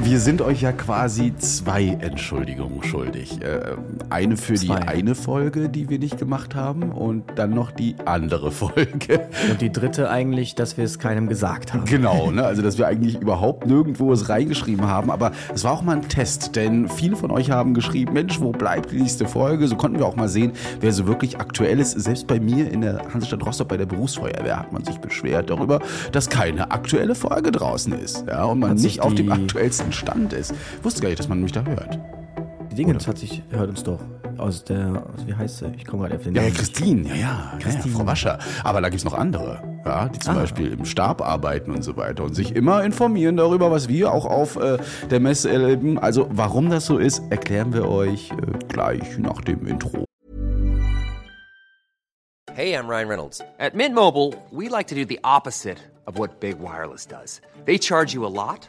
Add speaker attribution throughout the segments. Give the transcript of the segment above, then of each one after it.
Speaker 1: Wir sind euch ja quasi zwei Entschuldigungen schuldig. Äh, eine für zwei. die eine Folge, die wir nicht gemacht haben und dann noch die andere Folge.
Speaker 2: Und die dritte eigentlich, dass wir es keinem gesagt haben.
Speaker 1: Genau, ne? also dass wir eigentlich überhaupt nirgendwo es reingeschrieben haben. Aber es war auch mal ein Test, denn viele von euch haben geschrieben, Mensch, wo bleibt die nächste Folge? So konnten wir auch mal sehen, wer so wirklich aktuell ist. Selbst bei mir in der Hansestadt Rostock bei der Berufsfeuerwehr hat man sich beschwert darüber, dass keine aktuelle Folge draußen ist. Ja, und man nicht auf dem aktuellsten neuesten Stand ist. Ich wusste gar nicht, dass man mich da hört.
Speaker 2: Die Dinge, das hat sich, hört uns doch aus der, aus, wie heißt sie? Ich komme gerade auf den
Speaker 1: Namen. Ja, Christine, ja, ja, Christine. ja, Frau Wascher. Aber da gibt es noch andere, ja, die zum ah. Beispiel im Stab arbeiten und so weiter und sich immer informieren darüber, was wir auch auf äh, der Messe erleben. Also, warum das so ist, erklären wir euch äh, gleich nach dem Intro.
Speaker 3: Hey, I'm Ryan Reynolds. At Mint Mobile, we like to do the opposite of what Big Wireless does. They charge you a lot.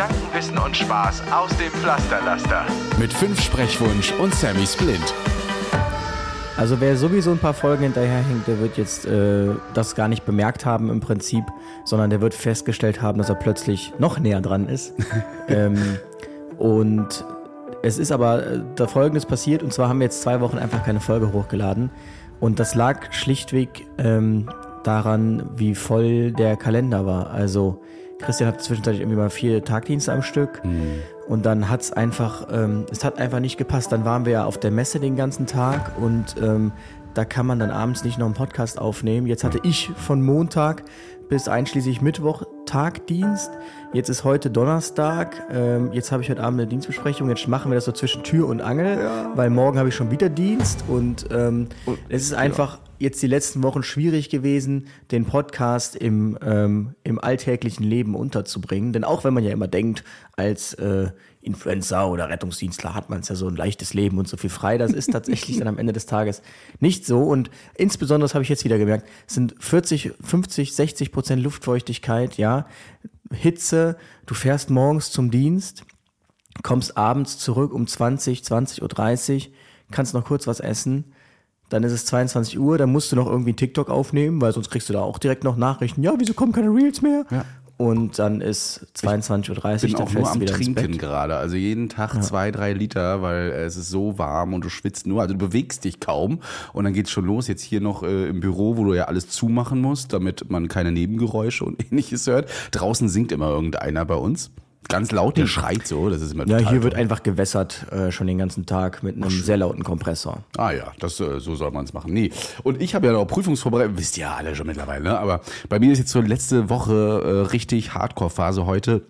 Speaker 4: Gedanken, Wissen und Spaß aus dem Pflasterlaster.
Speaker 1: Mit fünf Sprechwunsch und Sammy Splint.
Speaker 2: Also wer sowieso ein paar Folgen hinterherhängt, der wird jetzt äh, das gar nicht bemerkt haben im Prinzip, sondern der wird festgestellt haben, dass er plötzlich noch näher dran ist. ähm, und es ist aber äh, da Folgendes passiert, und zwar haben wir jetzt zwei Wochen einfach keine Folge hochgeladen. Und das lag schlichtweg ähm, daran, wie voll der Kalender war. Also Christian hat zwischenzeitlich irgendwie mal vier Tagdienste am Stück. Mhm. Und dann hat es einfach, ähm, es hat einfach nicht gepasst. Dann waren wir ja auf der Messe den ganzen Tag und ähm, da kann man dann abends nicht noch einen Podcast aufnehmen. Jetzt hatte ich von Montag bis einschließlich Mittwoch Tagdienst. Jetzt ist heute Donnerstag. Ähm, jetzt habe ich heute Abend eine Dienstbesprechung. Jetzt machen wir das so zwischen Tür und Angel, ja. weil morgen habe ich schon wieder Dienst. Und, ähm, und es ist einfach jetzt die letzten Wochen schwierig gewesen, den Podcast im, ähm, im alltäglichen Leben unterzubringen. Denn auch wenn man ja immer denkt, als äh, Influencer oder Rettungsdienstler hat man es ja so ein leichtes Leben und so viel frei, das ist tatsächlich dann am Ende des Tages nicht so. Und insbesondere, das habe ich jetzt wieder gemerkt, sind 40, 50, 60 Prozent Luftfeuchtigkeit, ja, Hitze, du fährst morgens zum Dienst, kommst abends zurück um 20, 20.30 Uhr, kannst noch kurz was essen dann ist es 22 Uhr, dann musst du noch irgendwie einen TikTok aufnehmen, weil sonst kriegst du da auch direkt noch Nachrichten. Ja, wieso kommen keine Reels mehr? Ja. Und dann ist 22.30 Uhr, dann
Speaker 1: auch nur am Trinken gerade. Also jeden Tag ja. zwei, drei Liter, weil es ist so warm und du schwitzt nur. Also du bewegst dich kaum. Und dann geht's schon los. Jetzt hier noch äh, im Büro, wo du ja alles zumachen musst, damit man keine Nebengeräusche und ähnliches hört. Draußen singt immer irgendeiner bei uns ganz laut, der schreit so. Das ist immer
Speaker 2: Ja, hier wird einfach gewässert äh, schon den ganzen Tag mit einem Ach, sehr lauten Kompressor.
Speaker 1: Ah ja, das äh, so soll man es machen. Nee. Und ich habe ja noch Prüfungsvorbereitung, wisst ihr ja alle schon mittlerweile, ne? aber bei mir ist jetzt so letzte Woche äh, richtig Hardcore-Phase heute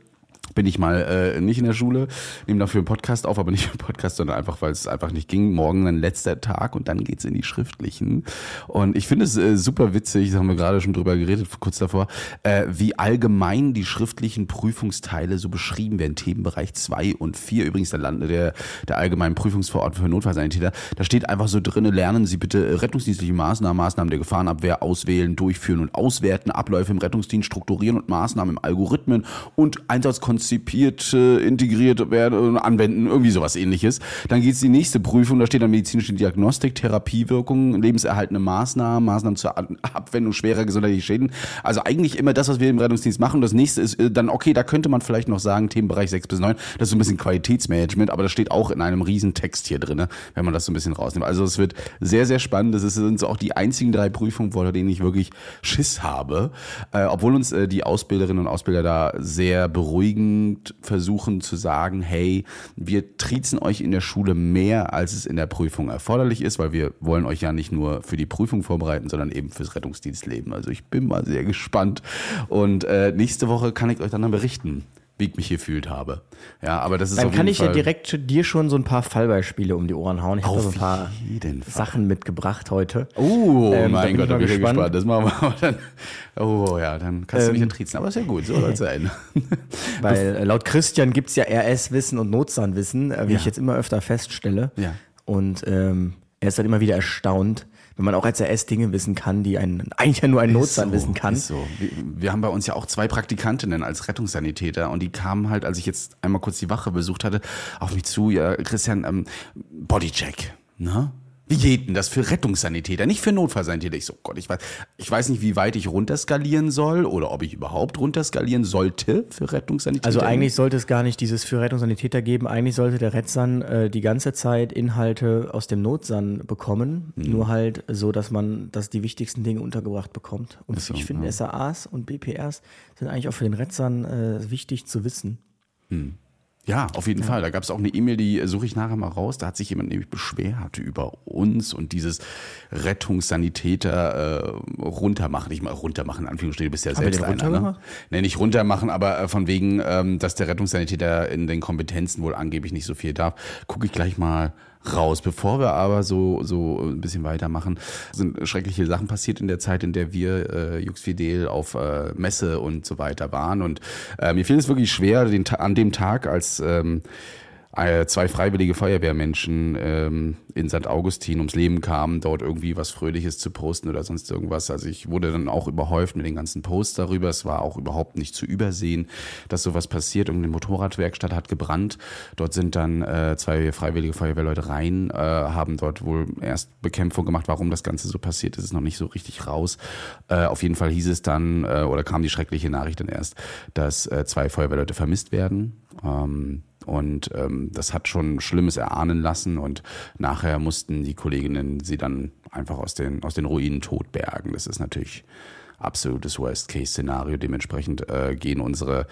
Speaker 1: bin ich mal äh, nicht in der Schule, nehme dafür einen Podcast auf, aber nicht einen Podcast, sondern einfach, weil es einfach nicht ging. Morgen ein letzter Tag und dann geht's in die schriftlichen. Und ich finde es äh, super witzig, das haben wir gerade schon drüber geredet, kurz davor, äh, wie allgemein die schriftlichen Prüfungsteile so beschrieben werden. Themenbereich 2 und 4, übrigens der, Land, der, der allgemeinen Prüfungsverordnung für Notfallsanitäter. Da steht einfach so drinne, lernen Sie bitte rettungsdienstliche Maßnahmen, Maßnahmen der Gefahrenabwehr auswählen, durchführen und auswerten, Abläufe im Rettungsdienst strukturieren und Maßnahmen im Algorithmen und Einsatzkonzepte konzipiert, äh, integriert werden anwenden, irgendwie sowas ähnliches. Dann geht es die nächste Prüfung, da steht dann medizinische Diagnostik, Therapiewirkung, lebenserhaltende Maßnahmen, Maßnahmen zur Abwendung schwerer gesundheitlicher Schäden. Also eigentlich immer das, was wir im Rettungsdienst machen. Das nächste ist äh, dann, okay, da könnte man vielleicht noch sagen, Themenbereich 6 bis 9, das ist so ein bisschen Qualitätsmanagement, aber das steht auch in einem riesen hier drin, wenn man das so ein bisschen rausnimmt. Also es wird sehr, sehr spannend. Das sind so auch die einzigen drei Prüfungen, vor denen ich wirklich Schiss habe. Äh, obwohl uns äh, die Ausbilderinnen und Ausbilder da sehr beruhigen unbedingt versuchen zu sagen, hey, wir triezen euch in der Schule mehr, als es in der Prüfung erforderlich ist, weil wir wollen euch ja nicht nur für die Prüfung vorbereiten, sondern eben fürs Rettungsdienstleben. Also ich bin mal sehr gespannt. Und äh, nächste Woche kann ich euch dann, dann berichten, wie ich mich gefühlt habe. Ja, aber das ist
Speaker 2: Dann kann ich
Speaker 1: Fall
Speaker 2: ja direkt dir schon so ein paar Fallbeispiele um die Ohren hauen. Ich habe so ein paar. Sachen mitgebracht heute.
Speaker 1: Oh
Speaker 2: Ähm,
Speaker 1: mein Gott, da bin ich
Speaker 2: gespannt.
Speaker 1: gespannt. Das machen wir dann. Oh ja, dann kannst du mich
Speaker 2: Ähm.
Speaker 1: entriezen. Aber ist ja gut, so soll es sein.
Speaker 2: Weil äh, laut Christian gibt's ja RS-Wissen und Notsan-Wissen, äh, wie
Speaker 1: Ja.
Speaker 2: ich jetzt immer öfter feststelle.
Speaker 1: Ja.
Speaker 2: Und ähm, er ist dann immer wieder erstaunt, wenn man auch als RS Dinge wissen kann, die ein, eigentlich ja nur ein Notsan
Speaker 1: so,
Speaker 2: wissen kann.
Speaker 1: Ist so. Wir, wir haben bei uns ja auch zwei Praktikantinnen als Rettungssanitäter und die kamen halt, als ich jetzt einmal kurz die Wache besucht hatte, auf mich zu, ja, Christian, ähm, Bodycheck, ne? Denn das für Rettungssanitäter, nicht für Notfallsanitäter? Ich so, Gott, ich weiß, ich weiß nicht, wie weit ich runterskalieren soll oder ob ich überhaupt runterskalieren sollte für Rettungssanitäter.
Speaker 2: Also eigentlich sollte es gar nicht dieses für Rettungssanitäter geben. Eigentlich sollte der Rettsan äh, die ganze Zeit Inhalte aus dem Notsan bekommen.
Speaker 1: Mhm.
Speaker 2: Nur halt so, dass man, dass die wichtigsten Dinge untergebracht bekommt. Und
Speaker 1: so,
Speaker 2: ich finde,
Speaker 1: ja.
Speaker 2: SAAs und BPRs sind eigentlich auch für den Rettsan äh, wichtig zu wissen.
Speaker 1: Ja, auf jeden Fall. Da gab es auch eine E-Mail, die äh, suche ich nachher mal raus. Da hat sich jemand nämlich beschwert über uns und dieses Rettungssanitäter äh, runtermachen. Ich mal runtermachen, in Anführungsstrichen, du bist ja
Speaker 2: Haben
Speaker 1: selbst einer. Ne? Nee, nicht runtermachen, aber äh, von wegen, ähm, dass der Rettungssanitäter in den Kompetenzen wohl angeblich nicht so viel darf. Gucke ich gleich mal raus. Bevor wir aber so, so ein bisschen weitermachen, sind schreckliche Sachen passiert in der Zeit, in der wir äh, Jux Fidel auf äh, Messe und so weiter waren. Und äh, mir fiel es wirklich schwer, den, an dem Tag, als ähm, äh, zwei freiwillige Feuerwehrmenschen ähm, in St. Augustin ums Leben kamen, dort irgendwie was Fröhliches zu posten oder sonst irgendwas. Also ich wurde dann auch überhäuft mit den ganzen Posts darüber. Es war auch überhaupt nicht zu übersehen, dass sowas passiert. Irgendeine Motorradwerkstatt hat gebrannt. Dort sind dann äh, zwei freiwillige Feuerwehrleute rein, äh, haben dort wohl erst Bekämpfung gemacht. Warum das Ganze so passiert ist, ist noch nicht so richtig raus. Äh, auf jeden Fall hieß es dann, äh, oder kam die schreckliche Nachricht dann erst, dass äh, zwei Feuerwehrleute vermisst werden. Ähm, und ähm, das hat schon Schlimmes erahnen lassen und nachher mussten die Kolleginnen sie dann einfach aus den, aus den Ruinen tot bergen. Das ist natürlich absolutes Worst-Case-Szenario. Dementsprechend äh, gehen unsere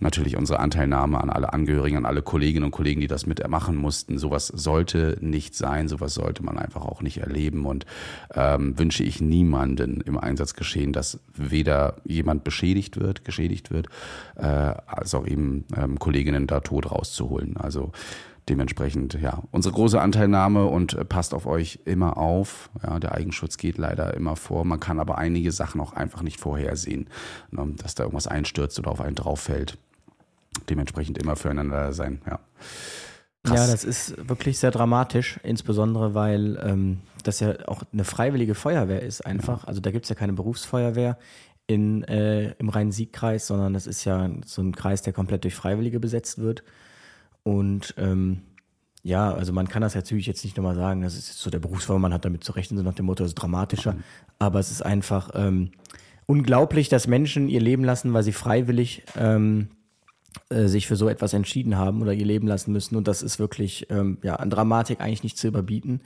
Speaker 1: natürlich unsere Anteilnahme an alle Angehörigen, an alle Kolleginnen und Kollegen, die das mitmachen mussten. Sowas sollte nicht sein, sowas sollte man einfach auch nicht erleben und ähm, wünsche ich niemanden im Einsatz geschehen, dass weder jemand beschädigt wird, geschädigt wird, äh, als auch eben ähm, Kolleginnen da tot rauszuholen. Also dementsprechend, ja, unsere große Anteilnahme und äh, passt auf euch immer auf. Ja, der Eigenschutz geht leider immer vor. Man kann aber einige Sachen auch einfach nicht vorhersehen, ne, dass da irgendwas einstürzt oder auf einen drauf fällt. Dementsprechend immer füreinander sein, ja.
Speaker 2: Ja, das ist wirklich sehr dramatisch, insbesondere weil ähm, das ja auch eine freiwillige Feuerwehr ist einfach. Also da gibt's ja keine Berufsfeuerwehr in, äh, im Rhein-Sieg-Kreis, sondern das ist ja so ein Kreis, der komplett durch Freiwillige besetzt wird. Und ähm, ja, also man kann das natürlich jetzt nicht nochmal sagen, das ist so der Berufsfeuerwehr, man hat damit zu rechnen, so nach dem Motto, das ist dramatischer. Aber es ist einfach ähm, unglaublich, dass Menschen ihr Leben lassen, weil sie freiwillig ähm, äh, sich für so etwas entschieden haben oder ihr Leben lassen müssen. Und das ist wirklich ähm, ja, an Dramatik eigentlich nicht zu überbieten.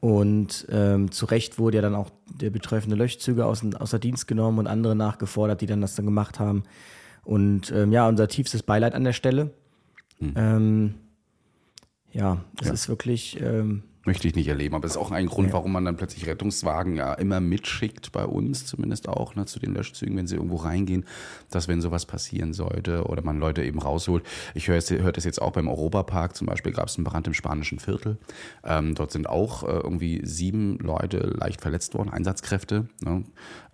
Speaker 2: Und ähm, zu Recht wurde ja dann auch der betreffende Löschzüge aus, außer Dienst genommen und andere nachgefordert, die dann das dann gemacht haben. Und ähm, ja, unser tiefstes Beileid an der Stelle. Ähm, ja, es
Speaker 1: Ja.
Speaker 2: ist wirklich ähm,
Speaker 1: Möchte ich nicht erleben, aber es ist auch ein Grund, warum man dann plötzlich Rettungswagen ja immer mitschickt, bei uns zumindest auch, ne, zu den Löschzügen, wenn sie irgendwo reingehen, dass wenn sowas passieren sollte oder man Leute eben rausholt. Ich höre es höre das jetzt auch beim Europapark, zum Beispiel gab es einen Brand im spanischen Viertel. Ähm, dort sind auch äh, irgendwie sieben Leute leicht verletzt worden, Einsatzkräfte. Ne?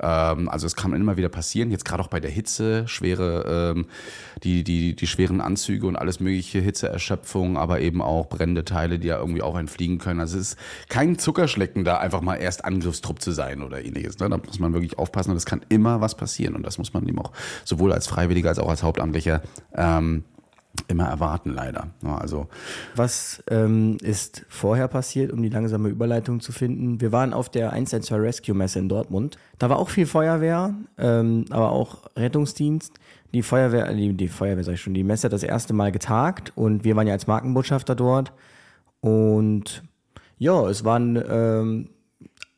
Speaker 1: Ähm, also es kann immer wieder passieren, jetzt gerade auch bei der Hitze, schwere, ähm, die, die, die schweren Anzüge und alles mögliche, Hitzeerschöpfung, aber eben auch brennende Teile, die ja irgendwie auch entfliegen können. Also es ist kein Zuckerschlecken, da einfach mal erst Angriffstrupp zu sein oder ähnliches. Ne? Da muss man wirklich aufpassen und es kann immer was passieren. Und das muss man eben auch sowohl als Freiwilliger als auch als Hauptamtlicher ähm, immer erwarten, leider. Ja, also
Speaker 2: Was ähm, ist vorher passiert, um die langsame Überleitung zu finden? Wir waren auf der 112 Rescue Messe in Dortmund. Da war auch viel Feuerwehr, ähm, aber auch Rettungsdienst. Die Feuerwehr, die, die Feuerwehr sag ich schon, die Messe hat das erste Mal getagt und wir waren ja als Markenbotschafter dort. Und ja, es war ähm,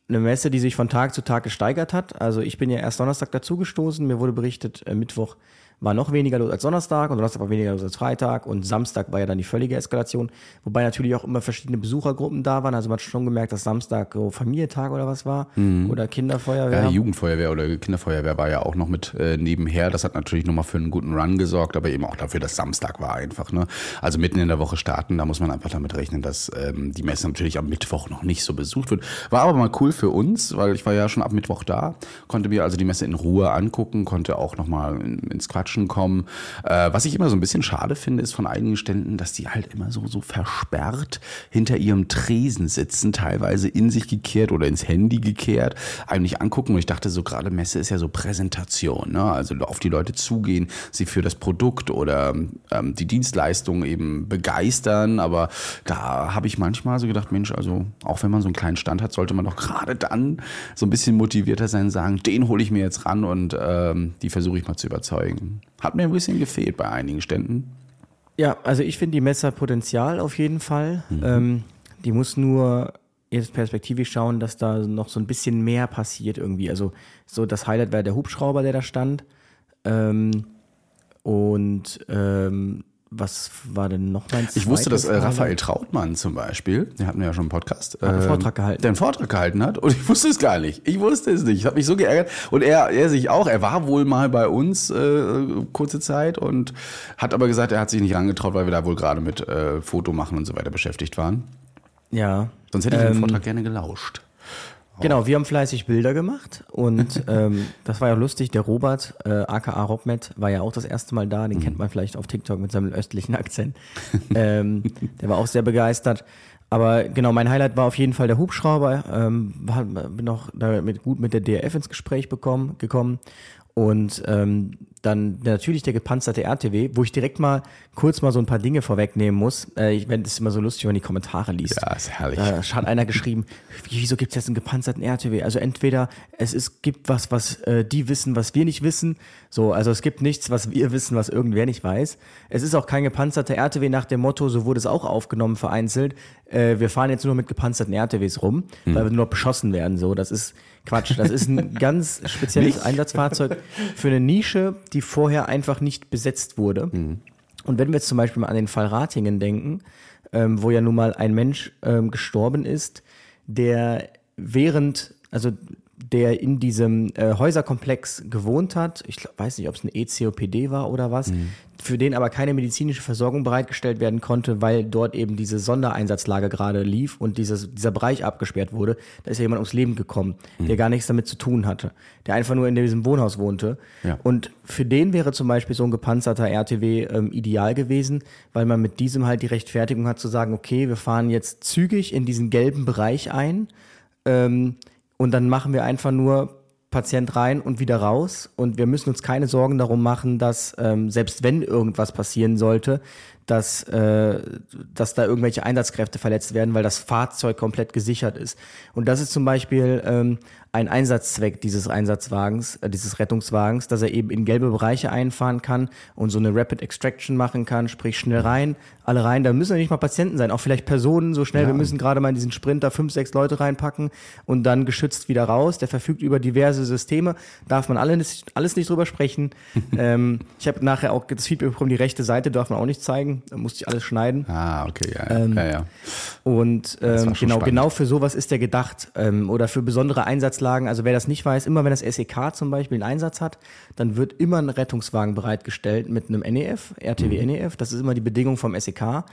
Speaker 2: eine Messe, die sich von Tag zu Tag gesteigert hat. Also ich bin ja erst Donnerstag dazugestoßen. Mir wurde berichtet, äh, Mittwoch war noch weniger los als Donnerstag und Donnerstag war weniger los als Freitag und Samstag war ja dann die völlige Eskalation, wobei natürlich auch immer verschiedene Besuchergruppen da waren. Also man hat schon gemerkt, dass Samstag so Familientag oder was war oder Kinderfeuerwehr.
Speaker 1: Ja, Jugendfeuerwehr oder Kinderfeuerwehr war ja auch noch mit äh, nebenher. Das hat natürlich nochmal für einen guten Run gesorgt, aber eben auch dafür, dass Samstag war einfach. Ne? Also mitten in der Woche starten, da muss man einfach damit rechnen, dass ähm, die Messe natürlich am Mittwoch noch nicht so besucht wird. War aber mal cool für uns, weil ich war ja schon ab Mittwoch da, konnte mir also die Messe in Ruhe angucken, konnte auch nochmal in, ins Quatschen kommen. Äh, was ich immer so ein bisschen schade finde, ist von einigen Ständen, dass die halt immer so, so versperrt hinter ihrem Tresen sitzen, teilweise in sich gekehrt oder ins Handy gekehrt, eigentlich angucken. Und ich dachte so, gerade Messe ist ja so Präsentation, ne? also auf die Leute zugehen, sie für das Produkt oder ähm, die Dienstleistung eben begeistern. Aber da habe ich manchmal so gedacht, Mensch, also auch wenn man so einen kleinen Stand hat, sollte man doch gerade dann so ein bisschen motivierter sein, sagen, den hole ich mir jetzt ran und ähm, die versuche ich mal zu überzeugen. Hat mir ein bisschen gefehlt bei einigen Ständen.
Speaker 2: Ja, also ich finde die Messe hat Potenzial auf jeden Fall. Ähm, die muss nur jetzt perspektivisch schauen, dass da noch so ein bisschen mehr passiert irgendwie. Also so das Highlight wäre der Hubschrauber, der da stand. Ähm, und ähm, was war denn noch mein
Speaker 1: Ich wusste, dass äh, Raphael? Trautmann zum Beispiel, der hatten wir ja schon im Podcast,
Speaker 2: einen
Speaker 1: ähm,
Speaker 2: Vortrag gehalten.
Speaker 1: der einen Vortrag gehalten hat und ich wusste es gar nicht. Ich wusste es nicht. Ich habe mich so geärgert und er, er sich auch. Er war wohl mal bei uns äh, kurze Zeit und hat aber gesagt, er hat sich nicht rangetraut, weil wir da wohl gerade mit äh, Foto machen und so weiter beschäftigt waren.
Speaker 2: Ja.
Speaker 1: Sonst hätte ich den
Speaker 2: Ähm,
Speaker 1: Vortrag gerne gelauscht.
Speaker 2: Genau, wir haben fleißig Bilder gemacht und ähm, das war ja lustig. Der Robert, äh, aka Robmet, war ja auch das erste Mal da. Den kennt man vielleicht auf TikTok mit seinem östlichen Akzent. ähm, der war auch sehr begeistert. Aber genau, mein Highlight war auf jeden Fall der Hubschrauber. Ähm, war, bin auch damit gut mit der DRF ins Gespräch bekommen, gekommen. Und ähm, dann natürlich der gepanzerte RTW, wo ich direkt mal kurz mal so ein paar Dinge vorwegnehmen muss. Äh, ich wenn das immer so lustig, wenn man die Kommentare liest.
Speaker 1: Ja, ist herrlich.
Speaker 2: Da hat einer geschrieben, wieso gibt es jetzt einen gepanzerten RTW? Also entweder es ist, gibt was, was äh, die wissen, was wir nicht wissen. So, also es gibt nichts, was wir wissen, was irgendwer nicht weiß. Es ist auch kein gepanzerter RTW nach dem Motto, so wurde es auch aufgenommen vereinzelt. Äh, wir fahren jetzt nur mit gepanzerten RTWs rum, weil wir nur beschossen werden. So, das ist Quatsch. Das ist ein ganz spezielles Einsatzfahrzeug für eine Nische, die vorher einfach nicht besetzt wurde. Und wenn wir jetzt zum Beispiel mal an den Fall Ratingen denken, ähm, wo ja nun mal ein Mensch ähm, gestorben ist, der während, also der in diesem äh, Häuserkomplex gewohnt hat, ich glaub, weiß nicht, ob es eine ECOPD war oder was, für den aber keine medizinische Versorgung bereitgestellt werden konnte, weil dort eben diese Sondereinsatzlage gerade lief und dieses, dieser Bereich abgesperrt wurde, da ist ja jemand ums Leben gekommen, der gar nichts damit zu tun hatte, der einfach nur in diesem Wohnhaus wohnte.
Speaker 1: Ja.
Speaker 2: Und für den wäre zum Beispiel so ein gepanzerter RTW ähm, ideal gewesen, weil man mit diesem halt die Rechtfertigung hat zu sagen, okay, wir fahren jetzt zügig in diesen gelben Bereich ein ähm, und dann machen wir einfach nur Patient rein und wieder raus und wir müssen uns keine Sorgen darum machen, dass ähm, selbst wenn irgendwas passieren sollte, dass, äh, dass da irgendwelche Einsatzkräfte verletzt werden, weil das Fahrzeug komplett gesichert ist. Und das ist zum Beispiel ähm, ein Einsatzzweck dieses Einsatzwagens, äh, dieses Rettungswagens, dass er eben in gelbe Bereiche einfahren kann und so eine Rapid Extraction machen kann, sprich schnell rein, alle rein. Da müssen ja nicht mal Patienten sein, auch vielleicht Personen so schnell. Wir müssen gerade mal in diesen Sprinter fünf, sechs Leute reinpacken und dann geschützt wieder raus. Der verfügt über diverse Systeme, darf man alle nicht, alles nicht drüber sprechen. ähm, ich habe nachher auch das Feedback bekommen, die rechte Seite darf man auch nicht zeigen, da musste ich alles schneiden.
Speaker 1: Ah, okay, ja, ja, ja, ja.
Speaker 2: Und ähm, genau,
Speaker 1: spannend.
Speaker 2: genau für sowas ist der gedacht. Ähm, oder für besondere Einsatzlagen. Also wer das nicht weiß, immer wenn das SEK zum Beispiel einen Einsatz hat, dann wird immer ein Rettungswagen bereitgestellt mit einem NEF, RTW
Speaker 1: Mhm.
Speaker 2: NEF. Das ist immer die Bedingung vom SEK.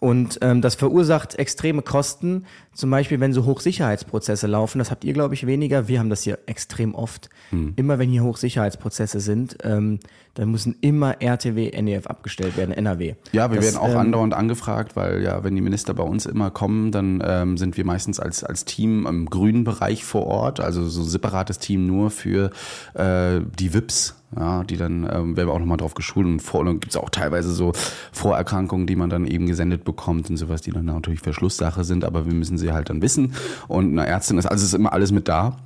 Speaker 2: Und ähm, das verursacht extreme Kosten, zum Beispiel wenn so Hochsicherheitsprozesse laufen. Das habt ihr, glaube ich, weniger. Wir haben das hier extrem oft.
Speaker 1: Hm.
Speaker 2: Immer wenn hier Hochsicherheitsprozesse sind, ähm, dann müssen immer RTW, NEF abgestellt werden, NRW.
Speaker 1: Ja, wir
Speaker 2: Das,
Speaker 1: werden auch
Speaker 2: ähm,
Speaker 1: andauernd angefragt, weil ja, wenn die Minister bei uns immer kommen, dann ähm, sind wir meistens als, als Team im grünen Bereich vor Ort, also so ein separates Team nur für äh, die VIPs. Ja, die dann ähm, werden wir auch nochmal drauf geschult und vor und gibt es auch teilweise so Vorerkrankungen, die man dann eben gesendet bekommt und sowas, die dann natürlich Verschlusssache sind, aber wir müssen sie halt dann wissen. Und eine Ärztin ist, also ist immer alles mit da.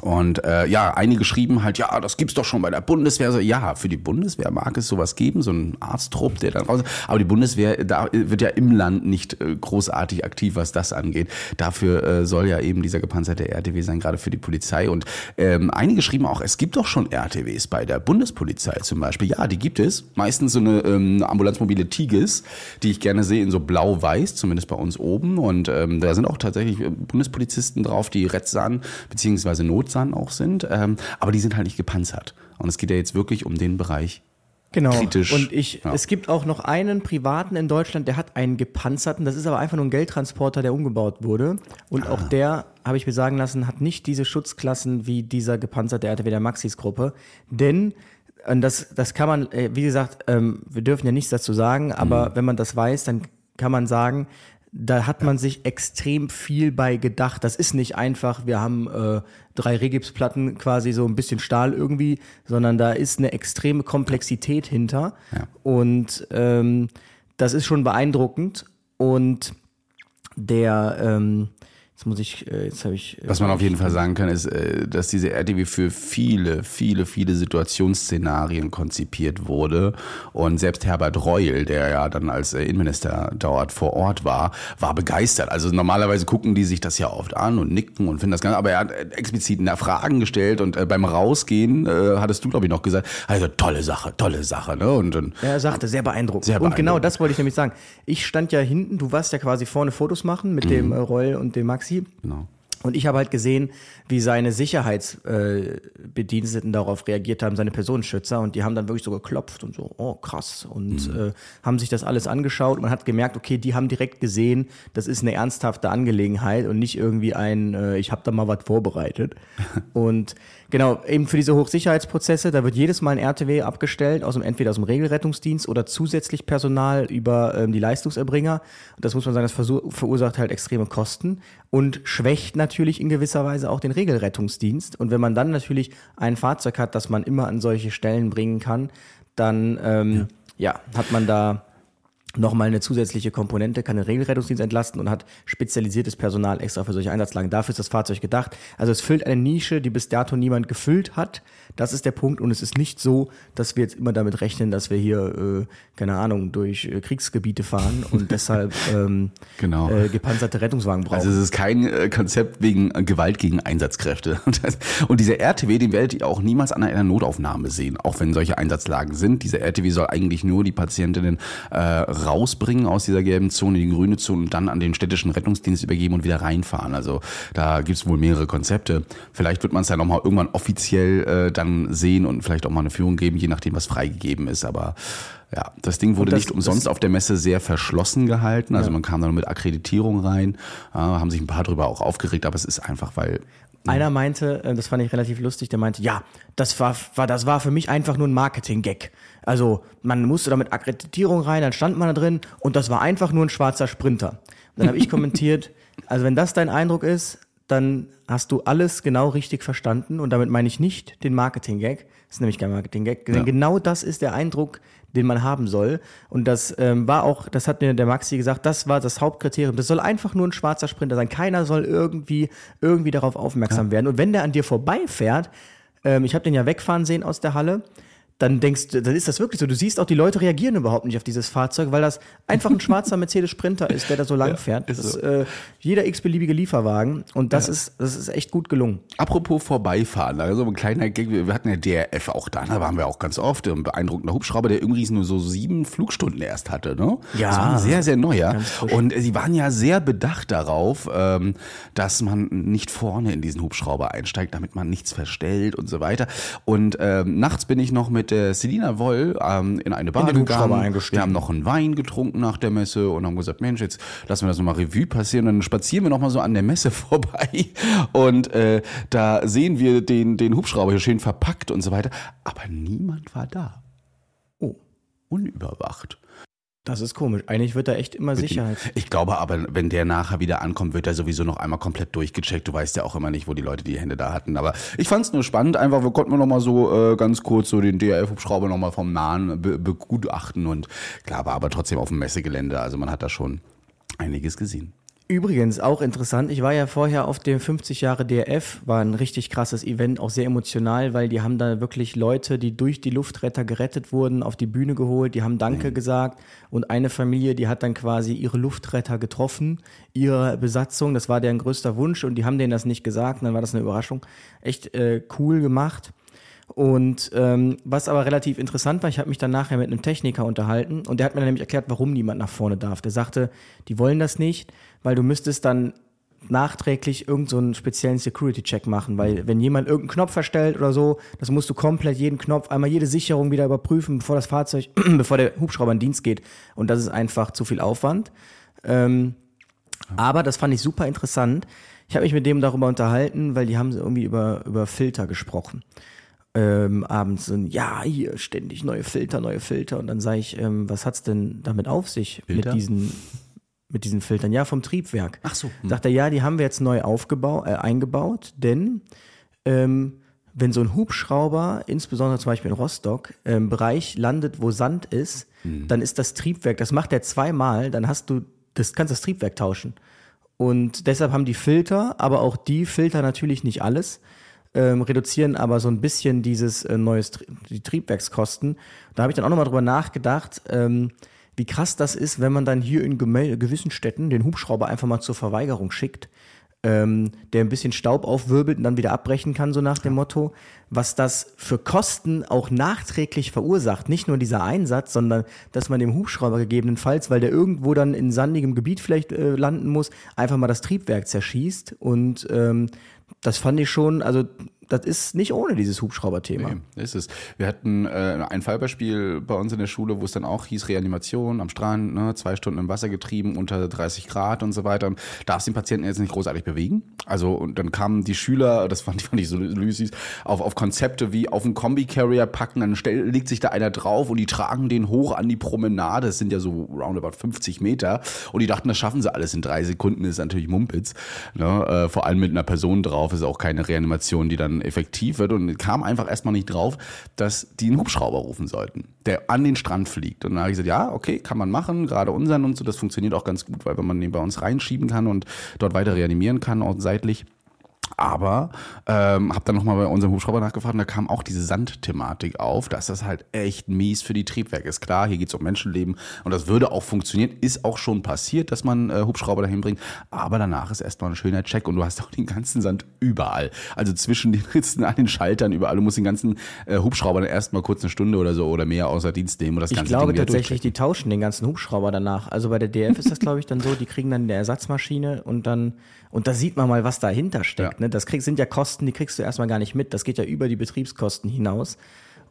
Speaker 1: Und äh, ja, einige schrieben halt, ja, das gibt's doch schon bei der Bundeswehr. So, ja, für die Bundeswehr mag es sowas geben, so ein Arzttrupp, der dann raus. Aber die Bundeswehr, da wird ja im Land nicht äh, großartig aktiv, was das angeht. Dafür äh, soll ja eben dieser gepanzerte RTW sein, gerade für die Polizei. Und ähm, einige schrieben auch, es gibt doch schon RTWs bei der Bundespolizei zum Beispiel. Ja, die gibt es. Meistens so eine ähm, ambulanzmobile Tigis, die ich gerne sehe in so blau-weiß, zumindest bei uns oben. Und ähm, da sind auch tatsächlich äh, Bundespolizisten drauf, die Retzsan beziehungsweise Not Notsan auch sind, ähm, aber die sind halt nicht gepanzert. Und es geht ja jetzt wirklich um den Bereich
Speaker 2: Genau.
Speaker 1: kritisch.
Speaker 2: Und ich,
Speaker 1: Ja.
Speaker 2: es gibt auch noch einen privaten in Deutschland, der hat einen gepanzerten. Das ist aber einfach nur ein Geldtransporter, der umgebaut wurde. Und auch der, habe ich mir sagen lassen, hat nicht diese Schutzklassen wie dieser gepanzerte RTW der Maxis-Gruppe. Denn und das, das kann man, äh, wie gesagt, ähm, wir dürfen ja nichts dazu sagen, aber wenn man das weiß, dann kann man sagen, da hat man sich extrem viel bei gedacht. Das ist nicht einfach, wir haben äh, drei Regipsplatten, quasi so ein bisschen Stahl irgendwie, sondern da ist eine extreme Komplexität hinter.
Speaker 1: Ja.
Speaker 2: Und ähm, das ist schon beeindruckend. Und der, ähm, jetzt muss ich, äh, jetzt habe ich. äh,
Speaker 1: Was man auf jeden Fall sagen kann, ist, äh, dass diese RTW für viele, viele, viele Situationsszenarien konzipiert wurde. Und selbst Herbert Reul, der ja dann als Innenminister dort vor Ort war, war begeistert. Also normalerweise gucken die sich das ja oft an und nicken und finden das ganz, aber er hat explizit nach Fragen gestellt und beim Rausgehen äh, hattest du, glaube ich, noch gesagt, also tolle Sache, tolle Sache, ne? Und
Speaker 2: Ja, er sagte, sehr beeindruckend.
Speaker 1: Sehr
Speaker 2: Und genau
Speaker 1: beeindruckend.
Speaker 2: das wollte ich nämlich sagen. Ich stand ja hinten, du warst ja quasi vorne Fotos machen mit dem äh, Reul und dem Maxi.
Speaker 1: Genau.
Speaker 2: Und ich habe halt gesehen, wie seine Sicherheitsbediensteten äh, darauf reagiert haben, seine Personenschützer. Und die haben dann wirklich so geklopft und so, oh krass. Und äh, haben sich das alles angeschaut. Man hat gemerkt, okay, die haben direkt gesehen, das ist eine ernsthafte Angelegenheit und nicht irgendwie ein, äh, ich habe da mal was vorbereitet. und genau, eben für diese Hochsicherheitsprozesse, da wird jedes Mal ein RTW abgestellt, aus dem, entweder aus dem Regelrettungsdienst oder zusätzlich Personal über ähm, die Leistungserbringer. Und das muss man sagen, das verursacht halt extreme Kosten und schwächt natürlich in gewisser Weise auch den Regelrettungsdienst. Und wenn man dann natürlich ein Fahrzeug hat, das man immer an solche Stellen bringen kann, dann ähm, ja. hat man da nochmal eine zusätzliche Komponente, kann den Regelrettungsdienst entlasten und hat spezialisiertes Personal extra für solche Einsatzlagen. Dafür ist das Fahrzeug gedacht. Also es füllt eine Nische, die bis dato niemand gefüllt hat. Das ist der Punkt und es ist nicht so, dass wir jetzt immer damit rechnen, dass wir hier, äh, keine Ahnung, durch äh, Kriegsgebiete fahren und deshalb ähm,
Speaker 1: Genau.
Speaker 2: äh, gepanzerte Rettungswagen brauchen.
Speaker 1: Also es ist kein äh, Konzept wegen äh, Gewalt gegen Einsatzkräfte. Und, dieser RTW, den werdet ihr auch niemals an einer Notaufnahme sehen, auch wenn solche Einsatzlagen sind. Dieser RTW soll eigentlich nur die Patientinnen äh, rausbringen aus dieser gelben Zone, in die grüne Zone und dann an den städtischen Rettungsdienst übergeben und wieder reinfahren. Also da gibt's wohl mehrere Konzepte. Vielleicht wird man es ja nochmal irgendwann offiziell äh, dann sehen und vielleicht auch mal eine Führung geben, je nachdem, was freigegeben ist. Aber ja, das Ding wurde
Speaker 2: das-
Speaker 1: nicht umsonst auf der Messe sehr verschlossen gehalten. Also man kam dann mit Akkreditierung rein, äh, haben sich ein paar drüber auch aufgeregt, aber es ist einfach, weil
Speaker 2: Einer meinte, äh, das fand ich relativ lustig, der meinte, ja, das war, war, das war für mich einfach nur ein Marketing-Gag. Also man musste da mit Akkreditierung rein, dann stand man da drin und das war einfach nur ein schwarzer Sprinter. Und dann habe ich kommentiert, also wenn das dein Eindruck ist, dann hast du alles genau richtig verstanden und damit meine ich nicht den Marketing-Gag, das ist nämlich kein Marketing-Gag, denn genau das ist der Eindruck, den man haben soll. Und das ähm, war auch, das hat mir der Maxi gesagt, das war das Hauptkriterium. Das soll einfach nur ein schwarzer Sprinter sein. Keiner soll irgendwie, irgendwie darauf aufmerksam werden. Und wenn der an dir vorbeifährt, ähm, ich habe den ja wegfahren sehen aus der Halle, dann denkst du, dann ist das wirklich so. Du siehst auch, die Leute reagieren überhaupt nicht auf dieses Fahrzeug, weil das einfach ein schwarzer Mercedes Sprinter ist, der da so lang fährt. Das ist äh, jeder x-beliebige Lieferwagen. Und das ist, das ist echt gut gelungen.
Speaker 1: Apropos vorbeifahren, also ein kleiner Gag, wir hatten ja DRF auch da, da waren wir auch ganz oft, ein beeindruckender Hubschrauber, der übrigens nur so sieben Flugstunden erst hatte, ne?
Speaker 2: Ja.
Speaker 1: Das war ein sehr, sehr neuer. Und sie waren ja sehr bedacht darauf, ähm, dass man nicht vorne in diesen Hubschrauber einsteigt, damit man nichts verstellt und so weiter. Und ähm, nachts bin ich noch mit der Selina Woll ähm, in eine Bar
Speaker 2: Hubschrauber
Speaker 1: gegangen. Wir haben noch einen Wein getrunken nach der Messe und haben gesagt, Mensch, jetzt lassen wir das nochmal Revue passieren. Und dann spazieren wir nochmal so an der Messe vorbei und äh, da sehen wir den, den Hubschrauber hier schön verpackt und so weiter. Aber niemand war da.
Speaker 2: Oh,
Speaker 1: Unüberwacht.
Speaker 2: Das ist komisch. Eigentlich wird da echt immer Sicherheit.
Speaker 1: Ich glaube aber, wenn der nachher wieder ankommt, wird er sowieso noch einmal komplett durchgecheckt. Du weißt ja auch immer nicht, wo die Leute die Hände da hatten. Aber ich fand es nur spannend. Einfach, wir konnten noch mal so äh, ganz kurz so den DRF-Hubschrauber noch mal vom Nahen be begutachten. Und klar, war aber trotzdem auf dem Messegelände. Also man hat da schon einiges gesehen.
Speaker 2: Übrigens, auch interessant, ich war ja vorher auf dem 50 Jahre DRF, war ein richtig krasses Event, auch sehr emotional, weil die haben da wirklich Leute, die durch die Luftretter gerettet wurden, auf die Bühne geholt, die haben Danke
Speaker 1: Mhm.
Speaker 2: gesagt und eine Familie, die hat dann quasi ihre Luftretter getroffen, ihre Besatzung, das war deren größter Wunsch und die haben denen das nicht gesagt und dann war das eine Überraschung. Echt äh, cool gemacht. Und ähm, was aber relativ interessant war, ich habe mich dann nachher mit einem Techniker unterhalten und der hat mir dann nämlich erklärt, warum niemand nach vorne darf. Der sagte, die wollen das nicht, weil du müsstest dann nachträglich irgendeinen so speziellen Security-Check machen, weil wenn jemand irgendeinen Knopf verstellt oder so, das musst du komplett jeden Knopf, einmal jede Sicherung wieder überprüfen, bevor das Fahrzeug, bevor der Hubschrauber in Dienst geht. Und das ist einfach zu viel Aufwand. Ähm, aber das fand ich super interessant. Ich habe mich mit dem darüber unterhalten, weil die haben irgendwie über, über Filter gesprochen. Ähm, abends sind, ja, hier ständig neue Filter, neue Filter. Und dann sage ich, ähm, was hat's denn damit auf sich
Speaker 1: Filter?
Speaker 2: mit diesen, mit diesen Filtern? Ja, vom Triebwerk.
Speaker 1: Ach so. Hm.
Speaker 2: Sagt er, ja, die haben wir jetzt neu aufgebaut, äh, eingebaut, denn ähm, wenn so ein Hubschrauber, insbesondere zum Beispiel in Rostock, im Bereich landet, wo Sand ist,
Speaker 1: Hm.
Speaker 2: dann ist das Triebwerk, das macht er zweimal, dann hast du, das kannst das Triebwerk tauschen. Und deshalb haben die Filter, aber auch die Filter natürlich nicht alles, ähm, reduzieren aber so ein bisschen dieses äh, neues die Triebwerkskosten. Da habe ich dann auch nochmal drüber nachgedacht, ähm, wie krass das ist, wenn man dann hier in gewissen Städten den Hubschrauber einfach mal zur Verweigerung schickt, ähm, der ein bisschen Staub aufwirbelt und dann wieder abbrechen kann, so nach dem Motto, was das für Kosten auch nachträglich verursacht. Nicht nur dieser Einsatz, sondern dass man dem Hubschrauber gegebenenfalls, weil der irgendwo dann in sandigem Gebiet vielleicht äh, landen muss, einfach mal das Triebwerk zerschießt. Und ähm, das fand ich schon, also das ist nicht ohne dieses Hubschrauberthema.
Speaker 1: Nee, ist es. Wir hatten äh, ein Fallbeispiel bei uns in der Schule, wo es dann auch hieß Reanimation am Strand, ne, zwei Stunden im Wasser getrieben, unter 30 Grad und so weiter. Und darfst den Patienten jetzt nicht großartig bewegen. Also und dann kamen die Schüler, das fand ich, fand ich so süß, auf, auf Konzepte wie auf einen Kombi-Carrier packen, dann stell, legt sich da einer drauf und die tragen den hoch an die Promenade. Das sind ja so roundabout 50 Meter. Und die dachten, das schaffen sie alles in drei Sekunden. Das ist natürlich Mumpitz. Ne? Äh, vor allem mit einer Person drauf ist auch keine Reanimation, die dann effektiv wird. Und kam einfach erstmal nicht drauf, dass die einen Hubschrauber rufen sollten, der an den Strand fliegt. Und dann habe ich gesagt, ja, okay, kann man machen, gerade unseren und so, das funktioniert auch ganz gut, weil wenn man den bei uns reinschieben kann und dort weiter reanimieren kann, auch seitlich. Aber ähm, habe dann nochmal bei unserem Hubschrauber nachgefragt und da kam auch diese Sandthematik auf, dass das halt echt mies für die Triebwerke ist. Klar, hier geht's um Menschenleben und das würde auch funktionieren. Ist auch schon passiert, dass man äh, Hubschrauber dahin bringt. Aber danach ist erstmal ein schöner Check und du hast auch den ganzen Sand überall. Also zwischen den Ritzen an den Schaltern überall. Du musst den ganzen äh, Hubschrauber dann erstmal kurz eine Stunde oder so oder mehr außer Dienst nehmen und das
Speaker 2: Ich
Speaker 1: ganze
Speaker 2: glaube
Speaker 1: Ding wieder
Speaker 2: tatsächlich, die tauschen den ganzen Hubschrauber danach. Also bei der DF ist das, glaube ich, dann so, die kriegen dann eine Ersatzmaschine und dann, und da sieht man mal, was dahinter steckt.
Speaker 1: Ja.
Speaker 2: Ne? Das krieg, sind ja Kosten, die kriegst du erstmal gar nicht mit. Das geht ja über die Betriebskosten hinaus.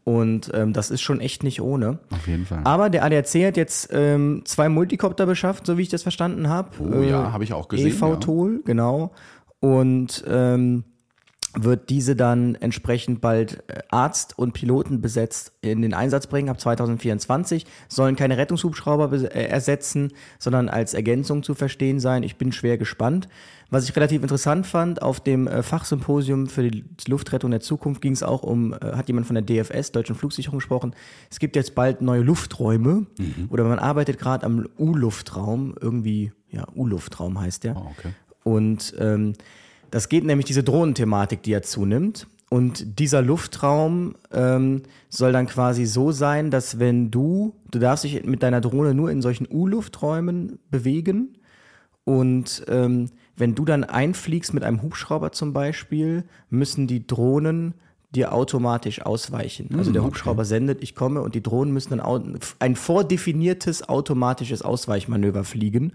Speaker 2: Und ähm, das ist schon echt nicht ohne.
Speaker 1: Auf jeden Fall.
Speaker 2: Aber der ADAC hat jetzt ähm, zwei Multicopter beschafft, so wie ich das verstanden habe.
Speaker 1: Oh ja, habe ich auch gesehen,
Speaker 2: EV Tool, genau. Und ähm, wird diese dann entsprechend bald äh, Arzt und Piloten besetzt in den Einsatz bringen ab 2024. Sollen keine Rettungshubschrauber äh, ersetzen, sondern als Ergänzung zu verstehen sein. Ich bin schwer gespannt. Was ich relativ interessant fand, auf dem äh, Fachsymposium für die Luftrettung der Zukunft ging es auch um, hat jemand von der DFS, Deutschen Flugsicherung, gesprochen. Es gibt jetzt bald neue Lufträume oder man arbeitet gerade am U-Luftraum, irgendwie, ja, U-Luftraum heißt der.
Speaker 1: Oh, okay.
Speaker 2: Und ähm, das geht nämlich diese Drohnenthematik, die ja zunimmt. Und dieser Luftraum ähm, soll dann quasi so sein, dass wenn du, du darfst dich mit deiner Drohne nur in solchen U-Lufträumen bewegen und ähm, wenn du dann einfliegst mit einem Hubschrauber zum Beispiel, müssen die Drohnen dir automatisch ausweichen. Also der Hubschrauber sendet, ich komme und die Drohnen müssen dann ein vordefiniertes automatisches Ausweichmanöver fliegen.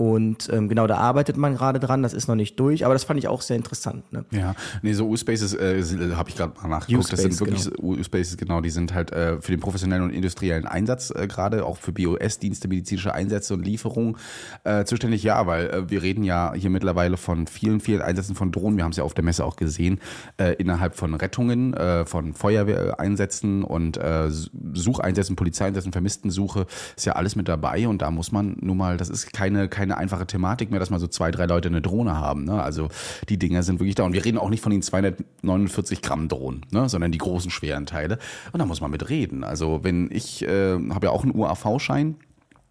Speaker 2: Und ähm, genau, da arbeitet man gerade dran, das ist noch nicht durch, aber das fand ich auch sehr interessant. Ne?
Speaker 1: Ja, nee, so U-Spaces äh, habe ich gerade mal nachgeguckt. Das sind wirklich U-Spaces, genau, die sind halt äh, für den professionellen und industriellen Einsatz äh, gerade, auch für BOS-Dienste, medizinische Einsätze und Lieferungen äh, zuständig. Ja, weil äh, wir reden ja hier mittlerweile von vielen, vielen Einsätzen von Drohnen. Wir haben es ja auf der Messe auch gesehen, äh, innerhalb von Rettungen, äh, von Feuerwehreinsätzen und äh, Sucheinsätzen, Polizeieinsätzen, Vermisstensuche, ist ja alles mit dabei und da muss man nun mal, das ist keine, keine einfache Thematik mehr, dass mal so zwei, drei Leute eine Drohne haben. Ne? Also die Dinger sind wirklich da und wir reden auch nicht von den 249 Gramm Drohnen, ne? sondern die großen, schweren Teile und da muss man mit reden. Also wenn ich äh, habe ja auch einen UAV-Schein,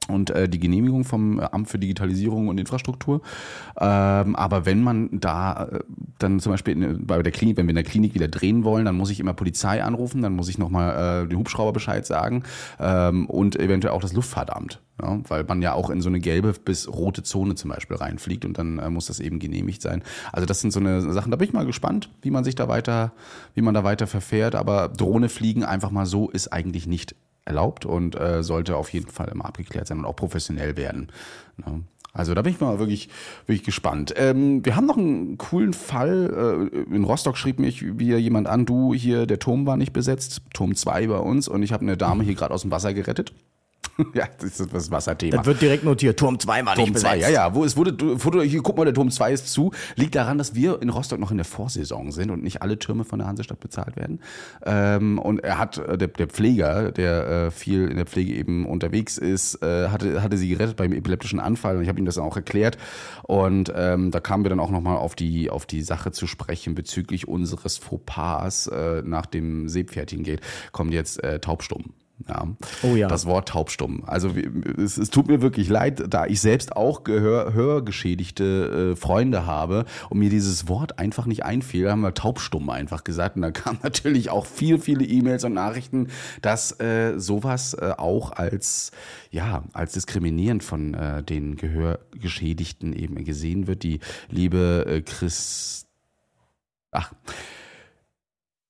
Speaker 1: und äh, die Genehmigung vom Amt für Digitalisierung und Infrastruktur. Ähm, aber wenn man da äh, dann zum Beispiel in, bei der Klinik, wenn wir in der Klinik wieder drehen wollen, dann muss ich immer Polizei anrufen, dann muss ich nochmal äh, den Hubschrauber Bescheid sagen ähm, und eventuell auch das Luftfahrtamt. Ja, weil man ja auch in so eine gelbe bis rote Zone zum Beispiel reinfliegt und dann äh, muss das eben genehmigt sein. Also das sind so eine Sachen, da bin ich mal gespannt, wie man sich da weiter, wie man da weiter verfährt. Aber Drohne fliegen einfach mal so ist eigentlich nicht erlaubt und äh, sollte auf jeden Fall immer abgeklärt sein und auch professionell werden. Ne? Also da bin ich mal wirklich, wirklich gespannt. Ähm, wir haben noch einen coolen Fall. Äh, in Rostock schrieb mich wieder jemand an, du hier, der Turm war nicht besetzt, Turm 2 bei uns und ich habe eine Dame hier gerade aus dem Wasser gerettet. ja, das ist das Wasserthema.
Speaker 2: Das wird direkt notiert. Turm 2 mal
Speaker 1: Turm
Speaker 2: nicht
Speaker 1: 2,
Speaker 2: besetzt.
Speaker 1: ja, ja. Wo es wurde, Foto, hier, guck mal, der Turm 2 ist zu. Liegt daran, dass wir in Rostock noch in der Vorsaison sind und nicht alle Türme von der Hansestadt bezahlt werden. Ähm, und er hat, äh, der, der Pfleger, der äh, viel in der Pflege eben unterwegs ist, äh, hatte, hatte sie gerettet beim epileptischen Anfall und ich habe ihm das dann auch erklärt. Und ähm, da kamen wir dann auch nochmal auf die, auf die Sache zu sprechen bezüglich unseres Fauxpas äh, nach dem Seepferdchen geht, kommt jetzt äh, taubstumm. Ja.
Speaker 2: Oh ja.
Speaker 1: Das Wort taubstumm. Also es, es tut mir wirklich leid, da ich selbst auch gehör, hörgeschädigte äh, Freunde habe und mir dieses Wort einfach nicht einfiel, haben wir taubstumm einfach gesagt. Und da kamen natürlich auch viel, viele E-Mails und Nachrichten, dass äh, sowas äh, auch als ja als diskriminierend von äh, den Gehörgeschädigten eben gesehen wird. Die liebe äh, Chris Ach,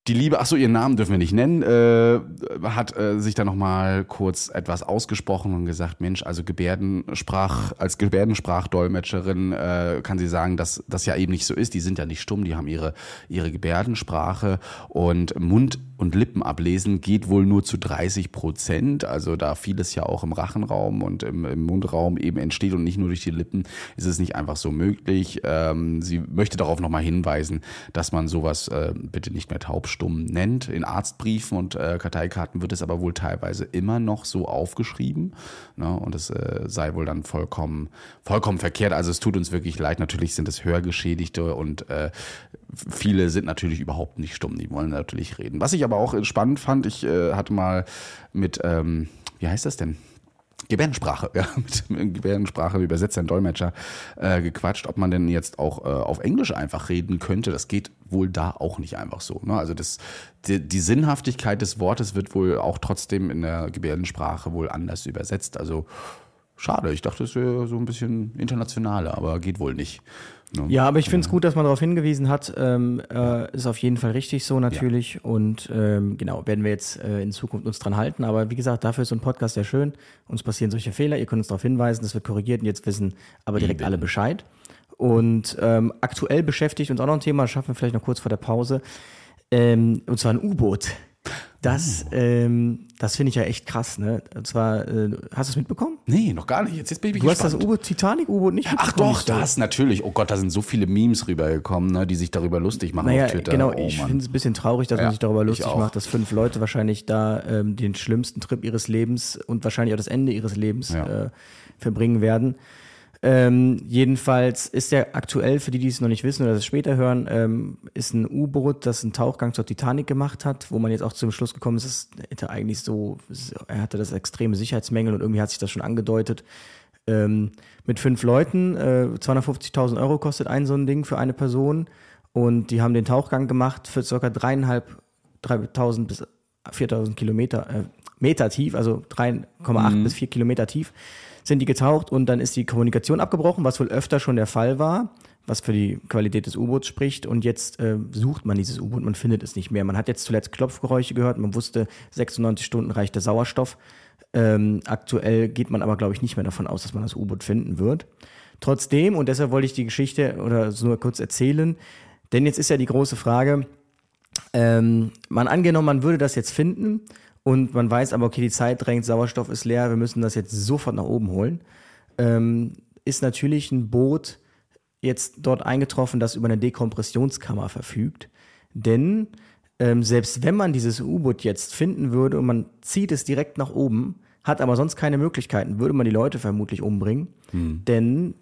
Speaker 1: die Liebe, ach so, ihren Namen dürfen wir nicht nennen, äh, hat äh, sich da nochmal kurz etwas ausgesprochen und gesagt, Mensch, also Gebärdensprach, als Gebärdensprachdolmetscherin äh, kann sie sagen, dass das ja eben nicht so ist. Die sind ja nicht stumm, die haben ihre, ihre Gebärdensprache und Mund- und Lippenablesen geht wohl nur zu 30 Prozent. Also da vieles ja auch im Rachenraum und im, im Mundraum eben entsteht und nicht nur durch die Lippen, ist es nicht einfach so möglich. Ähm, sie möchte darauf nochmal hinweisen, dass man sowas äh, bitte nicht mehr taubstumm nennt. In Arztbriefen und äh, Karteikarten wird es aber wohl teilweise immer noch so aufgeschrieben. Ne? Und es äh, sei wohl dann vollkommen, vollkommen verkehrt. Also es tut uns wirklich leid. Natürlich sind es Hörgeschädigte und äh, viele sind natürlich überhaupt nicht stumm. Die wollen natürlich reden. Was ich aber auch spannend fand, ich äh, hatte mal mit, ähm, wie heißt das denn? Gebärdensprache, ja, mit, Gebärdensprache, Übersetzer und Dolmetscher äh, gequatscht, ob man denn jetzt auch äh, auf Englisch einfach reden könnte. Das geht wohl da auch nicht einfach so. Ne? Also das, die, die Sinnhaftigkeit des Wortes wird wohl auch trotzdem in der Gebärdensprache wohl anders übersetzt. Also schade, ich dachte, es wäre so ein bisschen internationaler, aber geht wohl nicht. Ne?
Speaker 2: Ja, aber ich finde es gut, dass man darauf hingewiesen hat. Ähm, äh, ist auf jeden Fall richtig so natürlich. Und ähm, genau, werden wir jetzt äh, in Zukunft uns dran halten. Aber wie gesagt, dafür ist so ein Podcast sehr schön. Uns passieren solche Fehler. Ihr könnt uns darauf hinweisen, das wird korrigiert und jetzt wissen aber direkt alle Bescheid. Und ähm, aktuell beschäftigt uns auch noch ein Thema, das schaffen wir vielleicht noch kurz vor der Pause. Ähm, und zwar ein U-Boot. Das, ähm, das finde ich ja echt krass, ne? Und zwar, äh, hast du es mitbekommen?
Speaker 1: Nee, noch gar nicht. Jetzt, jetzt bin ich
Speaker 2: Du hast das
Speaker 1: gespannt.
Speaker 2: U-Boot, Titanic-U-Boot nicht
Speaker 1: Ach
Speaker 2: mitbekommen?
Speaker 1: doch, das natürlich. Oh Gott, da sind so viele Memes rübergekommen, ne, die sich darüber lustig machen
Speaker 2: Naja,
Speaker 1: auf Twitter.
Speaker 2: genau,
Speaker 1: oh,
Speaker 2: ich finde es ein bisschen traurig, dass
Speaker 1: Ja,
Speaker 2: man sich darüber lustig macht, dass fünf Leute wahrscheinlich da ähm, den schlimmsten Trip ihres Lebens und wahrscheinlich auch das Ende ihres Lebens
Speaker 1: Ja.
Speaker 2: äh, verbringen werden. Ähm, jedenfalls ist der aktuell, für die, die es noch nicht wissen oder das später hören, ähm, ist ein U-Boot, das einen Tauchgang zur Titanic gemacht hat, wo man jetzt auch zum Schluss gekommen ist, es hätte eigentlich so, er hatte das extreme Sicherheitsmängel und irgendwie hat sich das schon angedeutet. Ähm, mit fünf Leuten, äh, 250.000 Euro kostet ein so ein Ding für eine Person und die haben den Tauchgang gemacht für circa dreieinhalb, 3.000 bis 4.000 Kilometer, äh, Meter tief, also 3,8 bis 4 Kilometer tief sind die getaucht und dann ist die Kommunikation abgebrochen, was wohl öfter schon der Fall war, was für die Qualität des U-Boots spricht. Und jetzt äh, sucht man dieses U-Boot, man findet es nicht mehr. Man hat jetzt zuletzt Klopfgeräusche gehört, man wusste, 96 Stunden reicht der Sauerstoff. Ähm, aktuell geht man aber, glaube ich, nicht mehr davon aus, dass man das U-Boot finden wird. Trotzdem, und deshalb wollte ich die Geschichte oder so nur kurz erzählen, denn jetzt ist ja die große Frage, ähm, man angenommen, man würde das jetzt finden und man weiß aber, okay, die Zeit drängt, Sauerstoff ist leer, wir müssen das jetzt sofort nach oben holen, ähm, ist natürlich ein Boot jetzt dort eingetroffen, das über eine Dekompressionskammer verfügt. Denn ähm, selbst wenn man dieses U-Boot jetzt finden würde und man zieht es direkt nach oben, hat aber sonst keine Möglichkeiten, würde man die Leute vermutlich umbringen, denn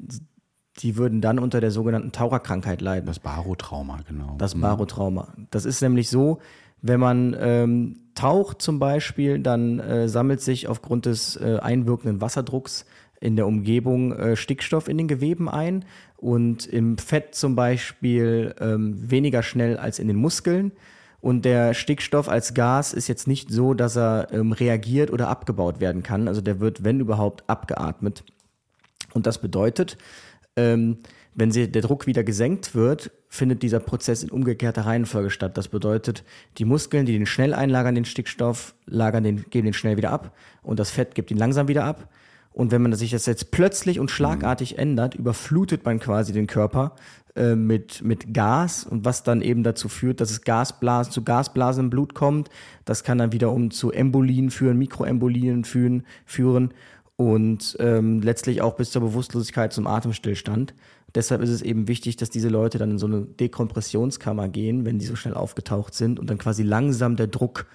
Speaker 2: die würden dann unter der sogenannten Taucherkrankheit leiden.
Speaker 1: Das Barotrauma, genau.
Speaker 2: Das Barotrauma. Das ist nämlich so, Wenn man ähm, taucht zum Beispiel, dann äh, sammelt sich aufgrund des äh, einwirkenden Wasserdrucks in der Umgebung äh, Stickstoff in den Geweben ein und im Fett zum Beispiel ähm, weniger schnell als in den Muskeln. Und der Stickstoff als Gas ist jetzt nicht so, dass er ähm, reagiert oder abgebaut werden kann. Also der wird, wenn überhaupt, abgeatmet. Und das bedeutet, ähm, wenn sie, der Druck wieder gesenkt wird, findet dieser Prozess in umgekehrter Reihenfolge statt. Das bedeutet, die Muskeln, die den schnell einlagern, den Stickstoff, lagern den, geben den schnell wieder ab und das Fett gibt ihn langsam wieder ab. Und wenn man sich das jetzt plötzlich und schlagartig ändert, überflutet man quasi den Körper äh, mit, mit Gas und was dann eben dazu führt, dass es Gasblasen, zu Gasblasen im Blut kommt. Das kann dann wiederum zu Embolien führen, Mikroembolien führen, führen und ähm, letztlich auch bis zur Bewusstlosigkeit zum Atemstillstand. Deshalb ist es eben wichtig, dass diese Leute dann in so eine Dekompressionskammer gehen, wenn die so schnell aufgetaucht sind und dann quasi langsam der Druck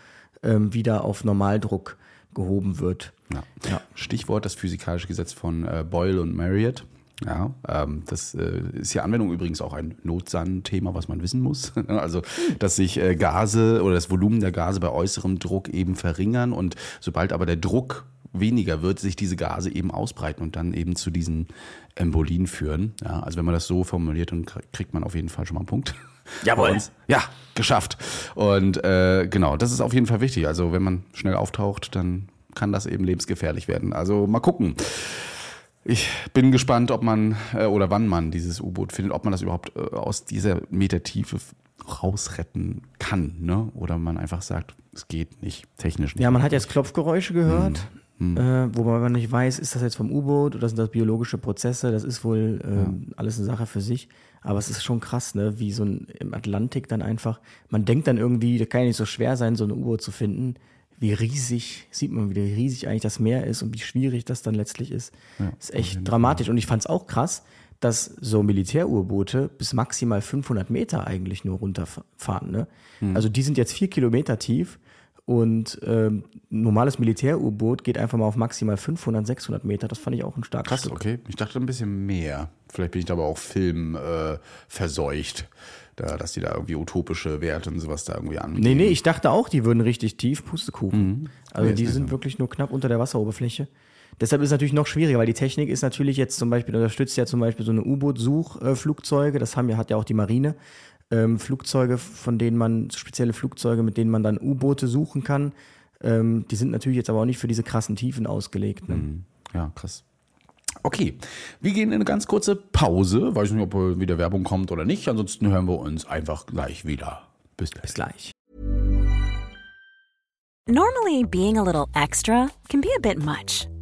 Speaker 2: ähm, wieder auf Normaldruck gehoben wird.
Speaker 1: Ja. Ja. Stichwort das physikalische Gesetz von äh, Boyle und Marriott. Ja, ähm, das äh, ist ja Anwendung übrigens auch ein Notsan-Thema, was man wissen muss. also, dass sich äh, Gase oder das Volumen der Gase bei äußerem Druck eben verringern und sobald aber der Druck weniger wird, sich diese Gase eben ausbreiten und dann eben zu diesen Embolien führen. Ja, also wenn man das so formuliert, dann kriegt man auf jeden Fall schon mal einen Punkt.
Speaker 2: Jawohl.
Speaker 1: Ja, geschafft. Und äh, genau, das ist auf jeden Fall wichtig. Also wenn man schnell auftaucht, dann kann das eben lebensgefährlich werden. Also mal gucken. Ich bin gespannt, ob man äh, oder wann man dieses U-Boot findet, ob man das überhaupt äh, aus dieser Metertiefe rausretten kann, ne? Oder man einfach sagt, es geht nicht, technisch nicht.
Speaker 2: Ja, man hat jetzt Klopfgeräusche gehört, hm. Äh, wobei man nicht weiß, ist das jetzt vom U-Boot oder sind das biologische Prozesse? Das ist wohl äh, ja. alles eine Sache für sich. Aber es ist schon krass, ne? Wie so ein im Atlantik dann einfach. Man denkt dann irgendwie, das kann ja nicht so schwer sein, so ein U-Boot zu finden wie riesig, sieht man, wie riesig eigentlich das Meer ist und wie schwierig das dann letztlich ist. Ja, ist echt dramatisch. Und ich fand es auch krass, dass so Militärurboote bis maximal 500 Meter eigentlich nur runterfahren. Ne? Hm. Also die sind jetzt vier Kilometer tief und ähm, normales Militärurboot geht einfach mal auf maximal 500, 600 Meter. Das fand ich auch ein starkes
Speaker 1: Krass,
Speaker 2: Stück.
Speaker 1: okay. Ich dachte ein bisschen mehr. Vielleicht bin ich da aber auch Film äh, verseucht da, dass die da irgendwie utopische Werte und sowas da irgendwie an.
Speaker 2: Nee, nee, ich dachte auch, die würden richtig tief Pustekuchen. Mhm. Also nee, die sind so. wirklich nur knapp unter der Wasseroberfläche. Deshalb ist es natürlich noch schwieriger, weil die Technik ist natürlich jetzt zum Beispiel, unterstützt ja zum Beispiel so eine U-Boot-Suchflugzeuge, das haben ja, hat ja auch die Marine. Ähm, Flugzeuge, von denen man, spezielle Flugzeuge, mit denen man dann U-Boote suchen kann. Ähm, die sind natürlich jetzt aber auch nicht für diese krassen Tiefen ausgelegt. Ne?
Speaker 1: Mhm. Ja, krass. Okay, wir gehen in eine ganz kurze Pause. Weiß nicht, ob wieder Werbung kommt oder nicht. Ansonsten hören wir uns einfach gleich wieder. Bis gleich.
Speaker 2: Bis gleich.
Speaker 5: Normally, being a little extra can be a bit much.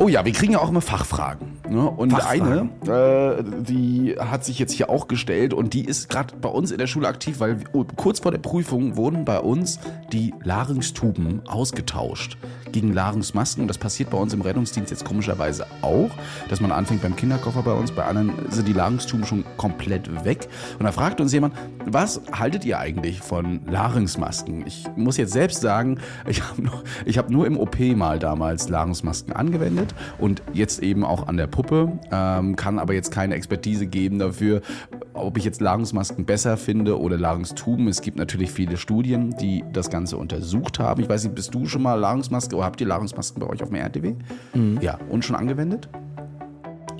Speaker 1: Oh ja, wir kriegen ja auch immer Fachfragen. Ne? Und Fachfragen. eine, äh, die hat sich jetzt hier auch gestellt und die ist gerade bei uns in der Schule aktiv, weil oh, kurz vor der Prüfung wurden bei uns die Larynxtuben ausgetauscht gegen Larynxmasken. Und das passiert bei uns im Rettungsdienst jetzt komischerweise auch, dass man anfängt beim Kinderkoffer bei uns, bei anderen sind die Larynxtuben schon komplett weg. Und da fragt uns jemand, was haltet ihr eigentlich von Larynxmasken? Ich muss jetzt selbst sagen, ich habe nur, hab nur im OP mal damals Larynxmasken angewendet und jetzt eben auch an der Puppe, ähm, kann aber jetzt keine Expertise geben dafür, ob ich jetzt Larungsmasken besser finde oder Larungstuben. Es gibt natürlich viele Studien, die das Ganze untersucht haben. Ich weiß nicht, bist du schon mal Larungsmaske habt ihr Larungsmasken bei euch auf dem RTW? Mhm. Ja, und schon angewendet?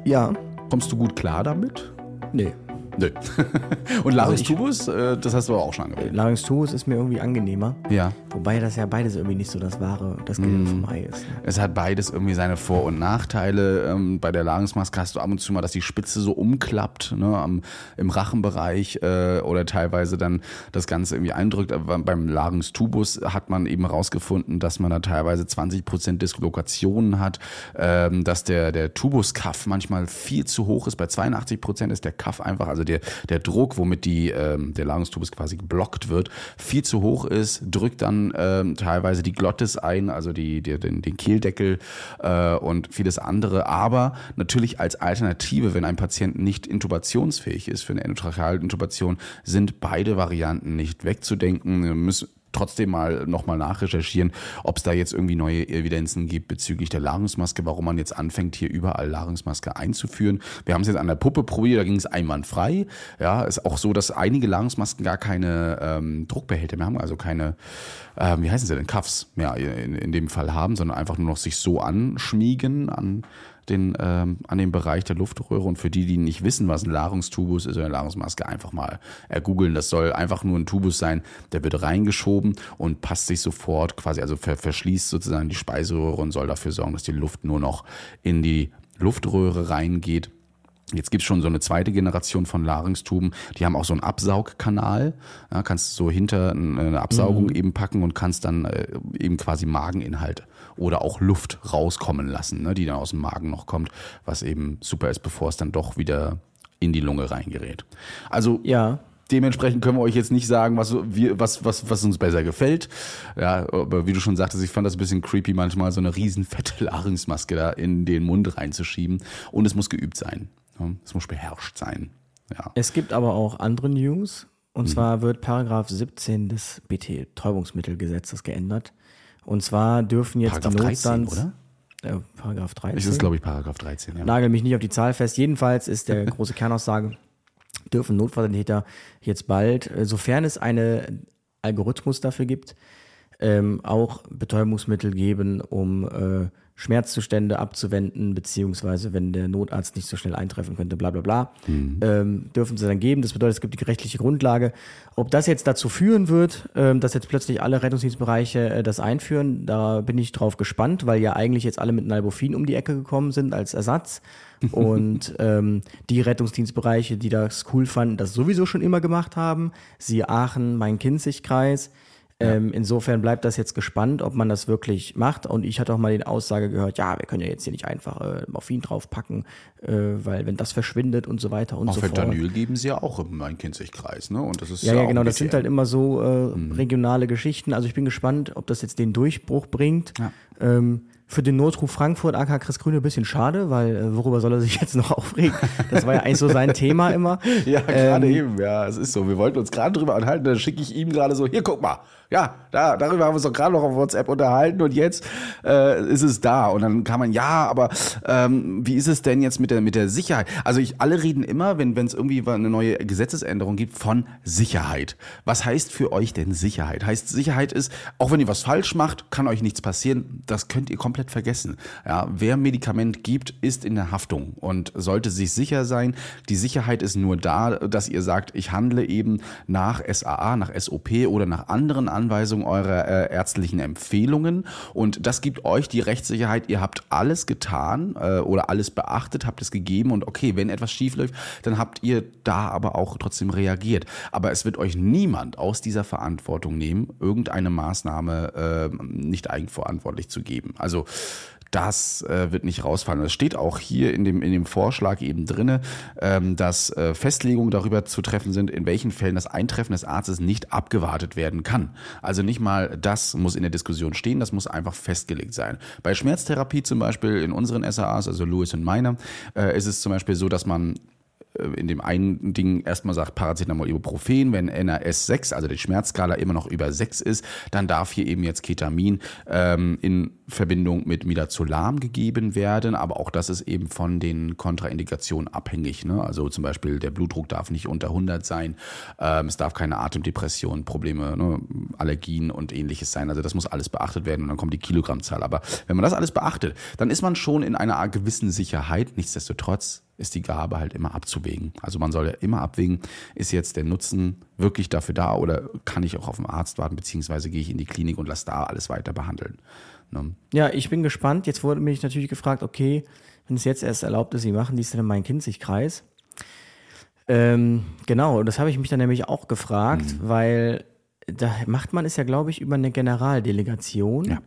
Speaker 2: Ja.
Speaker 1: Kommst du gut klar damit?
Speaker 2: Nee.
Speaker 1: Nö. Und Larynx Tubus, äh, das hast du aber auch schon angewählt.
Speaker 2: Larynx Tubus ist mir irgendwie angenehmer.
Speaker 1: Ja.
Speaker 2: Wobei das ja beides irgendwie nicht so das wahre, das Gelbe mm. vom Ei ist. Ne?
Speaker 1: Es hat beides irgendwie seine Vor- und Nachteile. Ähm, bei der Larynxmaske hast du ab und zu mal, dass die Spitze so umklappt, ne, am, im Rachenbereich äh, oder teilweise dann das Ganze irgendwie eindrückt. Aber beim Larynx Tubus hat man eben herausgefunden, dass man da teilweise 20 Prozent Dislokationen hat, ähm, dass der, der Tubuskaff manchmal viel zu hoch ist. Bei 82 Prozent ist der Kaff einfach, also der, der Druck, womit die, ähm, der Larynxtubus quasi geblockt wird, viel zu hoch ist, drückt dann ähm, teilweise die Glottis ein, also die, die, den, den Kehldeckel äh, und vieles andere. Aber natürlich als Alternative, wenn ein Patient nicht intubationsfähig ist für eine Endotrachealintubation, sind beide Varianten nicht wegzudenken. Wir müssen trotzdem mal nochmal nachrecherchieren, ob es da jetzt irgendwie neue Evidenzen gibt bezüglich der Larynxmaske, warum man jetzt anfängt, hier überall Larynxmaske einzuführen. Wir haben es jetzt an der Puppe probiert, da ging es einwandfrei. Ja, ist auch so, dass einige Larynxmasken gar keine ähm, Druckbehälter mehr haben, also keine, ähm, wie heißen sie denn, Cuffs mehr in, in dem Fall haben, sondern einfach nur noch sich so anschmiegen an den, ähm, an dem Bereich der Luftröhre. Und für die, die nicht wissen, was ein Larynxtubus ist oder eine Larynxmaske, einfach mal ergoogeln. Das soll einfach nur ein Tubus sein, der wird reingeschoben und passt sich sofort quasi, also ver verschließt sozusagen die Speiseröhre und soll dafür sorgen, dass die Luft nur noch in die Luftröhre reingeht. Jetzt gibt's schon so eine zweite Generation von Larynxtuben, die haben auch so einen Absaugkanal. Ja, kannst so hinter eine Absaugung eben packen und kannst dann äh, eben quasi Mageninhalt oder auch Luft rauskommen lassen, ne, die dann aus dem Magen noch kommt, was eben super ist, bevor es dann doch wieder in die Lunge reingerät. Also
Speaker 2: Ja.
Speaker 1: Dementsprechend können wir euch jetzt nicht sagen, was, wir, was, was, was uns besser gefällt. Ja, aber wie du schon sagtest, ich fand das ein bisschen creepy, manchmal so eine riesen fette Larynxmaske da in den Mund reinzuschieben. Und es muss geübt sein. Ja, Es muss beherrscht sein. Ja.
Speaker 2: Es gibt aber auch andere News. Und
Speaker 1: Mhm.
Speaker 2: zwar wird Paragraph 17 des BT-Täubungsmittelgesetzes geändert. Und zwar dürfen jetzt
Speaker 1: Paragraph
Speaker 2: die
Speaker 1: 13,
Speaker 2: Notstands...
Speaker 1: oder?
Speaker 2: Äh, Paragraph 13.
Speaker 1: Es ist, glaube ich, Paragraph 13. Ja.
Speaker 2: Nagel mich nicht auf die Zahl fest. Jedenfalls ist der große Kernaussage, dürfen Notfallsanitäter jetzt bald, äh, sofern es einen Algorithmus dafür gibt, ähm, auch Betäubungsmittel geben, um äh, Schmerzzustände abzuwenden, beziehungsweise wenn der Notarzt nicht so schnell eintreffen könnte, bla bla bla, ähm, dürfen sie dann geben. Das bedeutet, es gibt die rechtliche Grundlage. Ob das jetzt dazu führen wird, ähm, dass jetzt plötzlich alle Rettungsdienstbereiche äh, das einführen, da bin ich drauf gespannt, weil ja eigentlich jetzt alle mit Nalbufin um die Ecke gekommen sind als Ersatz. Und ähm, die Rettungsdienstbereiche, die das cool fanden, das sowieso schon immer gemacht haben, siehe Aachen, Main-Kinzig-Kreis, ähm, insofern bleibt das jetzt gespannt, ob man das wirklich macht. Und ich hatte auch mal die Aussage gehört, ja, wir können ja jetzt hier nicht einfach äh, Morphin draufpacken, äh, weil wenn das verschwindet und so weiter und
Speaker 1: Auch
Speaker 2: so fort.
Speaker 1: Fentanyl geben sie ja auch im Main-Kinzig-Kreis, ne? Und das ist
Speaker 2: Ja, ja,
Speaker 1: auch
Speaker 2: genau. Das sind halt immer so äh, regionale Geschichten. Also ich bin gespannt, ob das jetzt den Durchbruch bringt.
Speaker 1: Ja.
Speaker 2: Ähm, für den Notruf Frankfurt, AK Chris Grüne, ein bisschen schade, weil äh, worüber soll er sich jetzt noch aufregen? Das war ja eigentlich so sein Thema immer.
Speaker 1: Ja, gerade
Speaker 2: Ähm,
Speaker 1: eben, ja, es ist so. Wir wollten uns gerade drüber unterhalten, dann schicke ich ihm gerade so, hier, guck mal, ja, da, darüber haben wir uns doch gerade noch auf WhatsApp unterhalten und jetzt äh, ist es da. Und dann kann man, ja, aber ähm, wie ist es denn jetzt mit der, mit der Sicherheit? Also ich, alle reden immer, wenn es irgendwie eine neue Gesetzesänderung gibt, von Sicherheit. Was heißt für euch denn Sicherheit? Heißt Sicherheit ist, auch wenn ihr was falsch macht, kann euch nichts passieren. Das könnt ihr komplett vergessen. Ja, wer Medikament gibt, ist in der Haftung und sollte sich sicher sein. Die Sicherheit ist nur da, dass ihr sagt, ich handle eben nach SAA, nach SOP oder nach anderen Anweisungen eurer äh, ärztlichen Empfehlungen. Und das gibt euch die Rechtssicherheit. Ihr habt alles getan äh, oder alles beachtet, habt es gegeben und okay, wenn etwas schief läuft, dann habt ihr da aber auch trotzdem reagiert. Aber es wird euch niemand aus dieser Verantwortung nehmen, irgendeine Maßnahme äh, nicht eigenverantwortlich zu geben. Also das äh, wird nicht rausfallen. Es steht auch hier in dem, in dem Vorschlag eben drinne, ähm, dass äh, Festlegungen darüber zu treffen sind, in welchen Fällen das Eintreffen des Arztes nicht abgewartet werden kann. Also nicht mal das muss in der Diskussion stehen, das muss einfach festgelegt sein. Bei Schmerztherapie zum Beispiel in unseren SAAs, also Lewis und meiner, äh, ist es zum Beispiel so, dass man in dem einen Ding erstmal sagt Paracetamol, Ibuprofen, wenn NRS 6, also die Schmerzskala immer noch über 6 ist, dann darf hier eben jetzt Ketamin ähm, in Verbindung mit Midazolam gegeben werden, aber auch das ist eben von den Kontraindikationen abhängig. Ne? Also zum Beispiel der Blutdruck darf nicht unter 100 sein, ähm, es darf keine Atemdepression, Probleme, ne? Allergien und ähnliches sein. Also das muss alles beachtet werden und dann kommt die Kilogrammzahl. Aber wenn man das alles beachtet, dann ist man schon in einer gewissen Sicherheit. Nichtsdestotrotz ist die Gabe halt immer abzuwägen. Also man soll ja immer abwägen, ist jetzt der Nutzen wirklich dafür da oder kann ich auch auf den Arzt warten, beziehungsweise gehe ich in die Klinik und lasse da alles weiter behandeln. Ne?
Speaker 2: Ja, ich bin gespannt. Jetzt wurde mich natürlich gefragt, okay, wenn es jetzt erst erlaubt ist, wie machen die es denn in meinen Kinzig-Kreis? Ähm, genau, und das habe ich mich dann nämlich auch gefragt,
Speaker 1: Mhm.
Speaker 2: weil da macht man es ja, glaube ich, über eine Generaldelegation.
Speaker 1: Ja.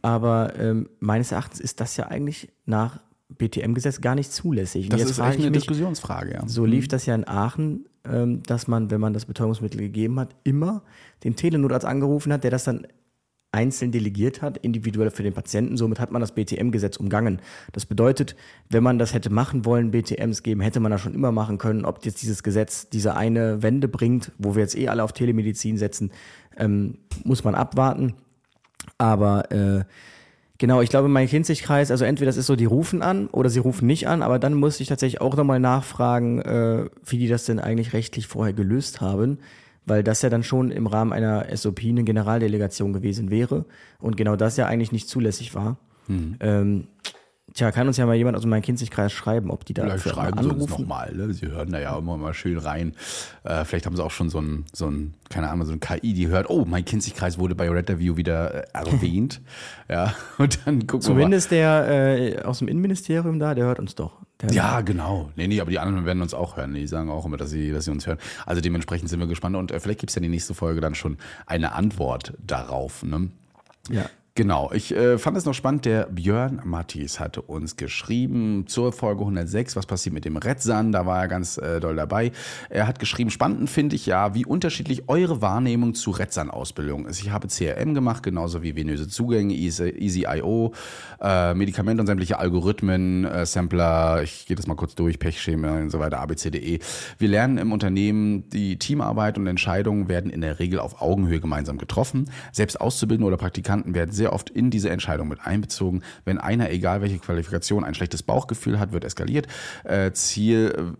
Speaker 2: Aber ähm, meines Erachtens ist das ja eigentlich nach BTM-Gesetz gar nicht zulässig. Und
Speaker 1: Das ist
Speaker 2: frage
Speaker 1: echt
Speaker 2: ich
Speaker 1: eine
Speaker 2: mich,
Speaker 1: Diskussionsfrage, ja.
Speaker 2: So lief das ja in Aachen, ähm, dass man, wenn man das Betäubungsmittel gegeben hat, immer den Telenotarzt angerufen hat, der das dann einzeln delegiert hat, individuell für den Patienten. Somit hat man das BTM-Gesetz umgangen. Das bedeutet, wenn man das hätte machen wollen, BTMs geben, hätte man das schon immer machen können. Ob jetzt dieses Gesetz diese eine Wende bringt, wo wir jetzt eh alle auf Telemedizin setzen, ähm, muss man abwarten. Aber äh, genau, ich glaube, mein Kinzigkreis, also entweder das ist so, die rufen an oder sie rufen nicht an, aber dann musste ich tatsächlich auch nochmal nachfragen, äh, wie die das denn eigentlich rechtlich vorher gelöst haben, weil das ja dann schon im Rahmen einer SOP eine Generaldelegation gewesen wäre und genau das ja eigentlich nicht zulässig war. Ähm, tja, kann uns ja mal jemand aus meinem Kinzigkreis schreiben, ob die da
Speaker 1: Vielleicht schreiben sie uns
Speaker 2: anrufen.
Speaker 1: nochmal. Ne? Sie hören da ja immer mal schön rein. Äh, vielleicht haben sie auch schon so ein, so ein, keine Ahnung, so ein KI, die hört, oh, mein Kinzigkreis wurde bei Red Review wieder äh, erwähnt. ja, und dann gucken
Speaker 2: Zumindest der äh, aus dem Innenministerium da, der hört uns doch. Der
Speaker 1: wir mal. Ja, genau. Nee, nee, aber die anderen werden uns auch hören. Die sagen auch immer, dass sie, dass sie uns hören. Also dementsprechend sind wir gespannt. Und äh, vielleicht gibt's ja die nächste Folge dann schon eine Antwort darauf. Ne?
Speaker 2: ja.
Speaker 1: Genau, ich äh, fand es noch spannend, der Björn Mattis hatte uns geschrieben zur Folge 106, was passiert mit dem Retzan, da war er ganz äh, doll dabei. Er hat geschrieben, spannend finde ich ja, wie unterschiedlich eure Wahrnehmung zu Retzan-Ausbildung ist. Ich habe CRM gemacht, genauso wie venöse Zugänge, Easy, Easy.io, äh, Medikamente und sämtliche Algorithmen, äh, Sampler, ich gehe das mal kurz durch, Pechschema und so weiter, abcde. Wir lernen im Unternehmen, die Teamarbeit und Entscheidungen werden in der Regel auf Augenhöhe gemeinsam getroffen. Selbst Auszubildende oder Praktikanten werden sehr oft in diese Entscheidung mit einbezogen. Wenn einer, egal welche Qualifikation, ein schlechtes Bauchgefühl hat, wird eskaliert. Äh, Ziel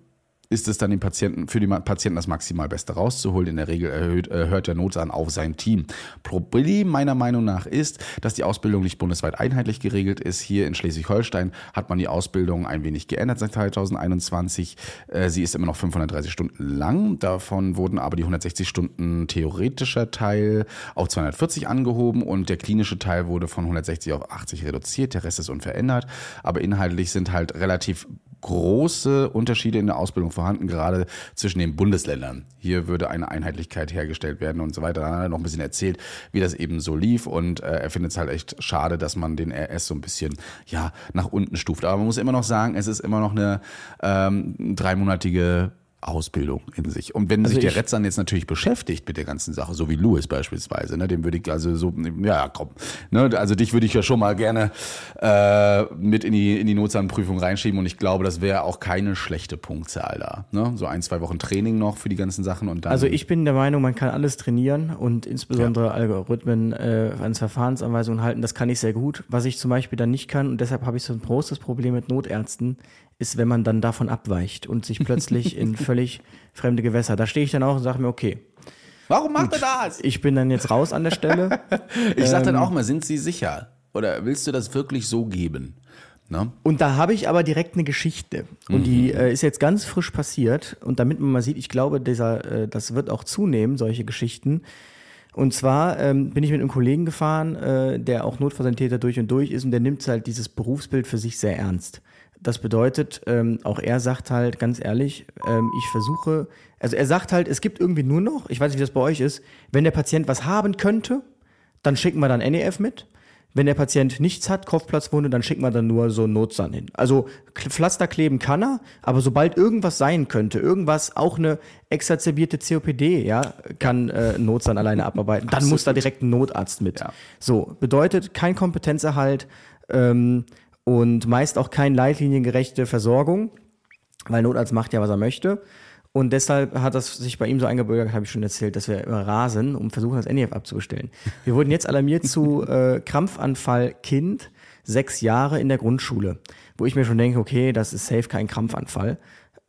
Speaker 1: ist es dann dem Patienten, für den Patienten das maximal Beste rauszuholen. In der Regel erhöht, äh, hört der Notarzt auf sein Team. Problem meiner Meinung nach ist, dass die Ausbildung nicht bundesweit einheitlich geregelt ist. Hier in Schleswig-Holstein hat man die Ausbildung ein wenig geändert seit 2021. Äh, sie ist immer noch 530 Stunden lang. Davon wurden aber die 160 Stunden theoretischer Teil auf 240 angehoben und der klinische Teil wurde von 160 auf 80 reduziert. Der Rest ist unverändert. Aber inhaltlich sind halt relativ große Unterschiede in der Ausbildung vorhanden, gerade zwischen den Bundesländern. Hier würde eine Einheitlichkeit hergestellt werden und so weiter. Dann hat er noch ein bisschen erzählt, wie das eben so lief und äh, er findet es halt echt schade, dass man den RS so ein bisschen ja nach unten stuft. Aber man muss immer noch sagen, es ist immer noch eine ähm, dreimonatige Ausbildung in sich. Und wenn
Speaker 2: Also
Speaker 1: sich der Retzan jetzt natürlich beschäftigt mit der ganzen Sache, so wie Louis beispielsweise, ne, dem würde ich also so, ja, komm, ne, also dich würde ich ja schon mal gerne äh, mit in die, in die Notzahnprüfung reinschieben und ich glaube, das wäre auch keine schlechte Punktzahl da. Ne? So ein, zwei Wochen Training noch für die ganzen Sachen und dann.
Speaker 2: Also ich bin der Meinung, man kann alles trainieren und insbesondere Algorithmen äh, ans Verfahrensanweisungen halten. Das kann ich sehr gut. Was ich zum Beispiel dann nicht kann und deshalb habe ich so ein großes Problem mit Notärzten, ist, wenn man dann davon abweicht und sich plötzlich in völlig fremde Gewässer. Da stehe ich dann auch und sage mir, okay,
Speaker 1: Warum macht er das?
Speaker 2: ich bin dann jetzt raus an der Stelle.
Speaker 1: Ich sag
Speaker 2: Ähm.
Speaker 1: dann auch mal, sind Sie sicher? Oder willst du das wirklich so geben? Ne?
Speaker 2: Und da habe ich aber direkt eine Geschichte. Und die äh, ist jetzt ganz frisch passiert. Und damit man mal sieht, ich glaube, dieser, äh, das wird auch zunehmen, solche Geschichten. Und zwar ähm, bin ich mit einem Kollegen gefahren, äh, der auch Notfallsanitäter durch und durch ist und der nimmt halt dieses Berufsbild für sich sehr ernst. Das bedeutet, ähm, auch er sagt halt ganz ehrlich, ähm, ich versuche, also er sagt halt, es gibt irgendwie nur noch, ich weiß nicht, wie das bei euch ist, wenn der Patient was haben könnte, dann schicken wir dann NEF mit. Wenn der Patient nichts hat, Kopfplatzwunde, dann schicken wir dann nur so einen Notsand hin. Also Pflaster kleben kann er, aber sobald irgendwas sein könnte, irgendwas, auch eine exacerbierte COPD, ja, kann äh, ein Notsand alleine abarbeiten, dann muss da direkt ein Notarzt mit.
Speaker 1: Ja.
Speaker 2: So, bedeutet kein Kompetenzerhalt ähm, und meist auch kein leitliniengerechte Versorgung, weil Notarzt macht ja, was er möchte. Und deshalb hat das sich bei ihm so eingebürgert, habe ich schon erzählt, dass wir immer rasen, um versuchen, das NEF abzubestellen. Wir wurden jetzt alarmiert zu äh, Krampfanfall Kind, sechs Jahre in der Grundschule, wo ich mir schon denke, okay, das ist safe kein Krampfanfall.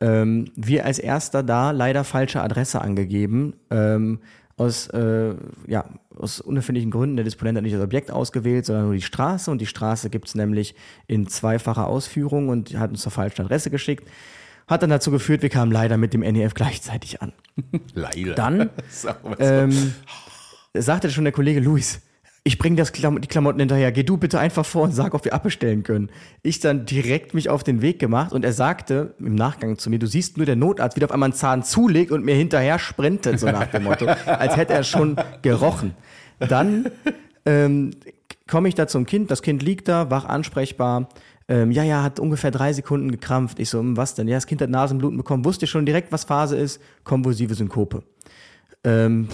Speaker 2: Ähm, wir als erster da leider falsche Adresse angegeben. Ähm, aus, äh, ja, aus unerfindlichen Gründen, der Disponent hat nicht das Objekt ausgewählt, sondern nur die Straße. Und die Straße gibt's nämlich in zweifacher Ausführung und hat uns zur falschen Adresse geschickt. Hat dann dazu geführt, wir kamen leider mit dem NEF gleichzeitig an.
Speaker 1: Leider.
Speaker 2: Dann ähm, sagte schon der Kollege Luis, ich bringe das Klam die Klamotten hinterher, geh du bitte einfach vor und sag, ob wir abbestellen können. Ich dann direkt mich auf den Weg gemacht und er sagte im Nachgang zu mir, du siehst nur der Notarzt, wie der auf einmal einen Zahn zulegt und mir hinterher sprintet, so nach dem Motto, als hätte er schon gerochen. Dann ähm, komme ich da zum Kind, das Kind liegt da, wach ansprechbar. Ähm, ja, ja, hat ungefähr drei Sekunden gekrampft. Ich so, hm, was denn? Ja, das Kind hat Nasenbluten bekommen. Wusste schon direkt, was Phase ist. Konvulsive Synkope. Ähm,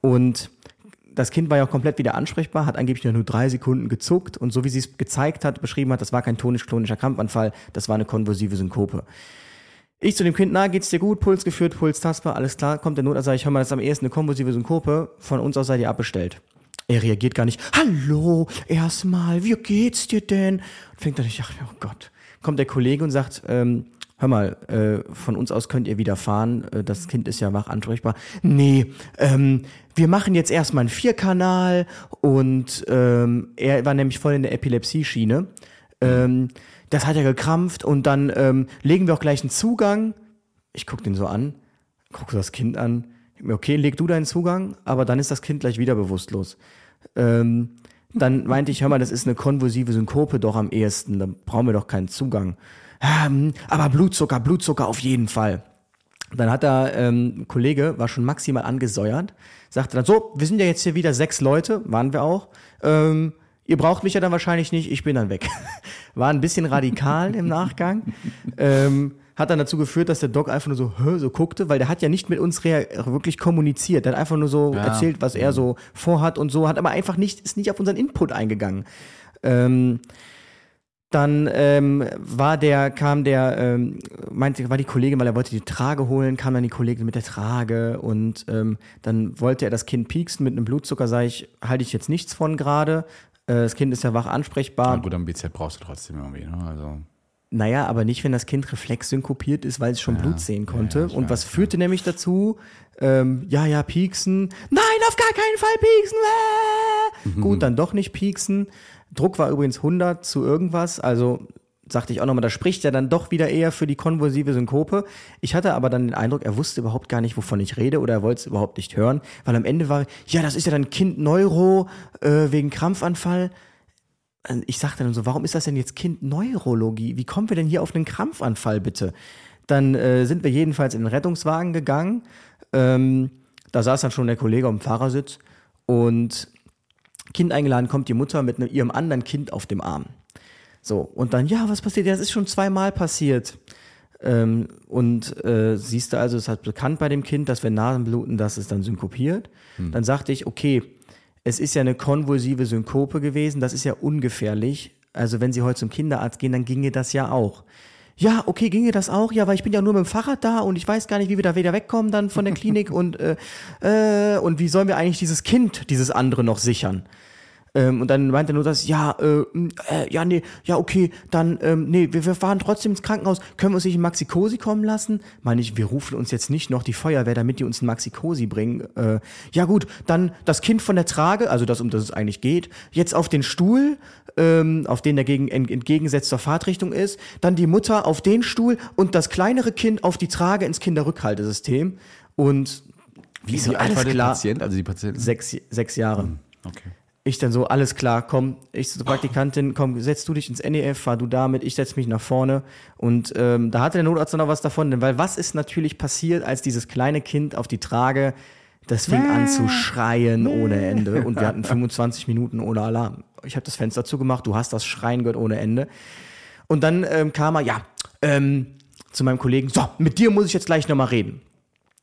Speaker 2: und das Kind war ja auch komplett wieder ansprechbar, hat angeblich nur drei Sekunden gezuckt und so wie sie es gezeigt hat, beschrieben hat, das war kein tonisch-klonischer Krampfanfall, das war eine konvulsive Synkope. Ich zu dem Kind, na, geht's dir gut, Puls geführt, Puls tastbar, alles klar, kommt der Notarzt, ich, hör mal, das ist am ehesten eine konvulsive Synkope, von uns aus seid ihr abbestellt. Er reagiert gar nicht, hallo, erstmal, wie geht's dir denn? Und fängt dann, ich dachte, oh Gott. Kommt der Kollege und sagt, ähm, hör mal, äh, von uns aus könnt ihr wieder fahren, äh, das Kind ist ja wach ansprechbar. Nee, ähm, wir machen jetzt erstmal einen Vierkanal und ähm, er war nämlich voll in der Epilepsie-Schiene. Ähm, das hat er gekrampft und dann ähm, legen wir auch gleich einen Zugang. Ich guck den so an, guck das Kind an. Okay, leg du deinen Zugang, aber dann ist das Kind gleich wieder bewusstlos. Ähm, dann meinte ich, hör mal, das ist eine konvulsive Synkope doch am ehesten, da brauchen wir doch keinen Zugang. Ähm, aber Blutzucker, Blutzucker auf jeden Fall. Dann hat er, ähm, ein Kollege war schon maximal angesäuert, sagte dann, so, wir sind ja jetzt hier wieder sechs Leute, waren wir auch. Ähm, ihr braucht mich ja dann wahrscheinlich nicht, ich bin dann weg. War ein bisschen radikal im Nachgang. Ähm, hat dann dazu geführt, dass der Doc einfach nur so, hä, so guckte, weil der hat ja nicht mit uns wirklich kommuniziert. Der hat einfach nur so erzählt, was er so vorhat und so, hat aber einfach nicht, ist nicht auf unseren Input eingegangen. Ähm, dann ähm, war der, kam der, ähm, meinte, war die Kollegin, weil er wollte die Trage holen, kam dann die Kollegin mit der Trage und ähm, dann wollte er das Kind pieksen mit einem Blutzucker, sage ich, halte ich jetzt nichts von gerade. Äh, das Kind ist ja wach ansprechbar.
Speaker 1: Na gut, am BZ brauchst du trotzdem irgendwie, ne? Also.
Speaker 2: Naja, aber nicht, wenn das Kind reflexsynkopiert ist, weil es schon Blut sehen konnte.
Speaker 1: ja, ich
Speaker 2: und was führte nämlich dazu? Ähm, ja, ja, pieksen. Nein, auf gar keinen Fall pieksen. Äh! Gut, dann doch nicht pieksen. Druck war übrigens 100 zu irgendwas. Also sagte ich auch nochmal, da spricht er dann doch wieder eher für die konvulsive Synkope. Ich hatte aber dann den Eindruck, er wusste überhaupt gar nicht, wovon ich rede oder er wollte es überhaupt nicht hören, weil am Ende war, ja, das ist ja dann Kind Neuro äh, wegen Krampfanfall. Ich sagte dann so, warum ist das denn jetzt Kind Neurologie? Wie kommen wir denn hier auf einen Krampfanfall bitte? Dann äh, sind wir jedenfalls in den Rettungswagen gegangen. Ähm, da saß dann schon der Kollege am Fahrersitz und Kind eingeladen, kommt die Mutter mit einem, ihrem anderen Kind auf dem Arm. So, und dann, ja, was passiert? Ja, das ist schon zweimal passiert. Ähm, und äh, siehst du also, es hat bekannt bei dem Kind, dass wenn Nasenbluten, dass es dann synkopiert. Dann sagte ich, okay, es ist ja eine konvulsive Synkope gewesen, das ist ja ungefährlich. Also wenn Sie heute zum Kinderarzt gehen, dann ginge das ja auch. Ja, okay, ginge das auch? Ja, weil ich bin ja nur mit dem Fahrrad da und ich weiß gar nicht, wie wir da wieder wegkommen dann von der Klinik und äh, äh, und wie sollen wir eigentlich dieses Kind, dieses andere noch sichern? Ähm, und dann meinte er nur das, ja, äh, äh, ja, nee, ja, okay, dann, ähm, nee, wir, wir fahren trotzdem ins Krankenhaus, können wir uns nicht ein Maxi-Cosi kommen lassen? Meine ich, wir rufen uns jetzt nicht noch die Feuerwehr, damit die uns ein Maxi-Cosi bringen. Äh, ja gut, dann das Kind von der Trage, also das, um das es eigentlich geht, jetzt auf den Stuhl, ähm, auf den der ent, entgegengesetzter Fahrtrichtung ist, dann die Mutter auf den Stuhl und das kleinere Kind auf die Trage ins Kinderrückhaltesystem. Und
Speaker 1: Wie, alt
Speaker 2: alles klar.
Speaker 1: Patient? Also die Patientin?
Speaker 2: Sechs, sechs Jahre.
Speaker 1: Okay.
Speaker 2: Ich dann so, alles klar, komm, ich zur Praktikantin, komm, setz du dich ins NEF, fahr du damit, ich setz mich nach vorne. Und ähm, da hatte der Notarzt dann auch was davon, denn weil was ist natürlich passiert, als dieses kleine Kind auf die Trage, das fing an zu schreien ohne Ende und wir hatten 25 Minuten ohne Alarm. Ich habe das Fenster zugemacht, du hast das Schreien gehört ohne Ende. Und dann ähm, kam er, ja, ähm, zu meinem Kollegen, so, mit dir muss ich jetzt gleich nochmal reden.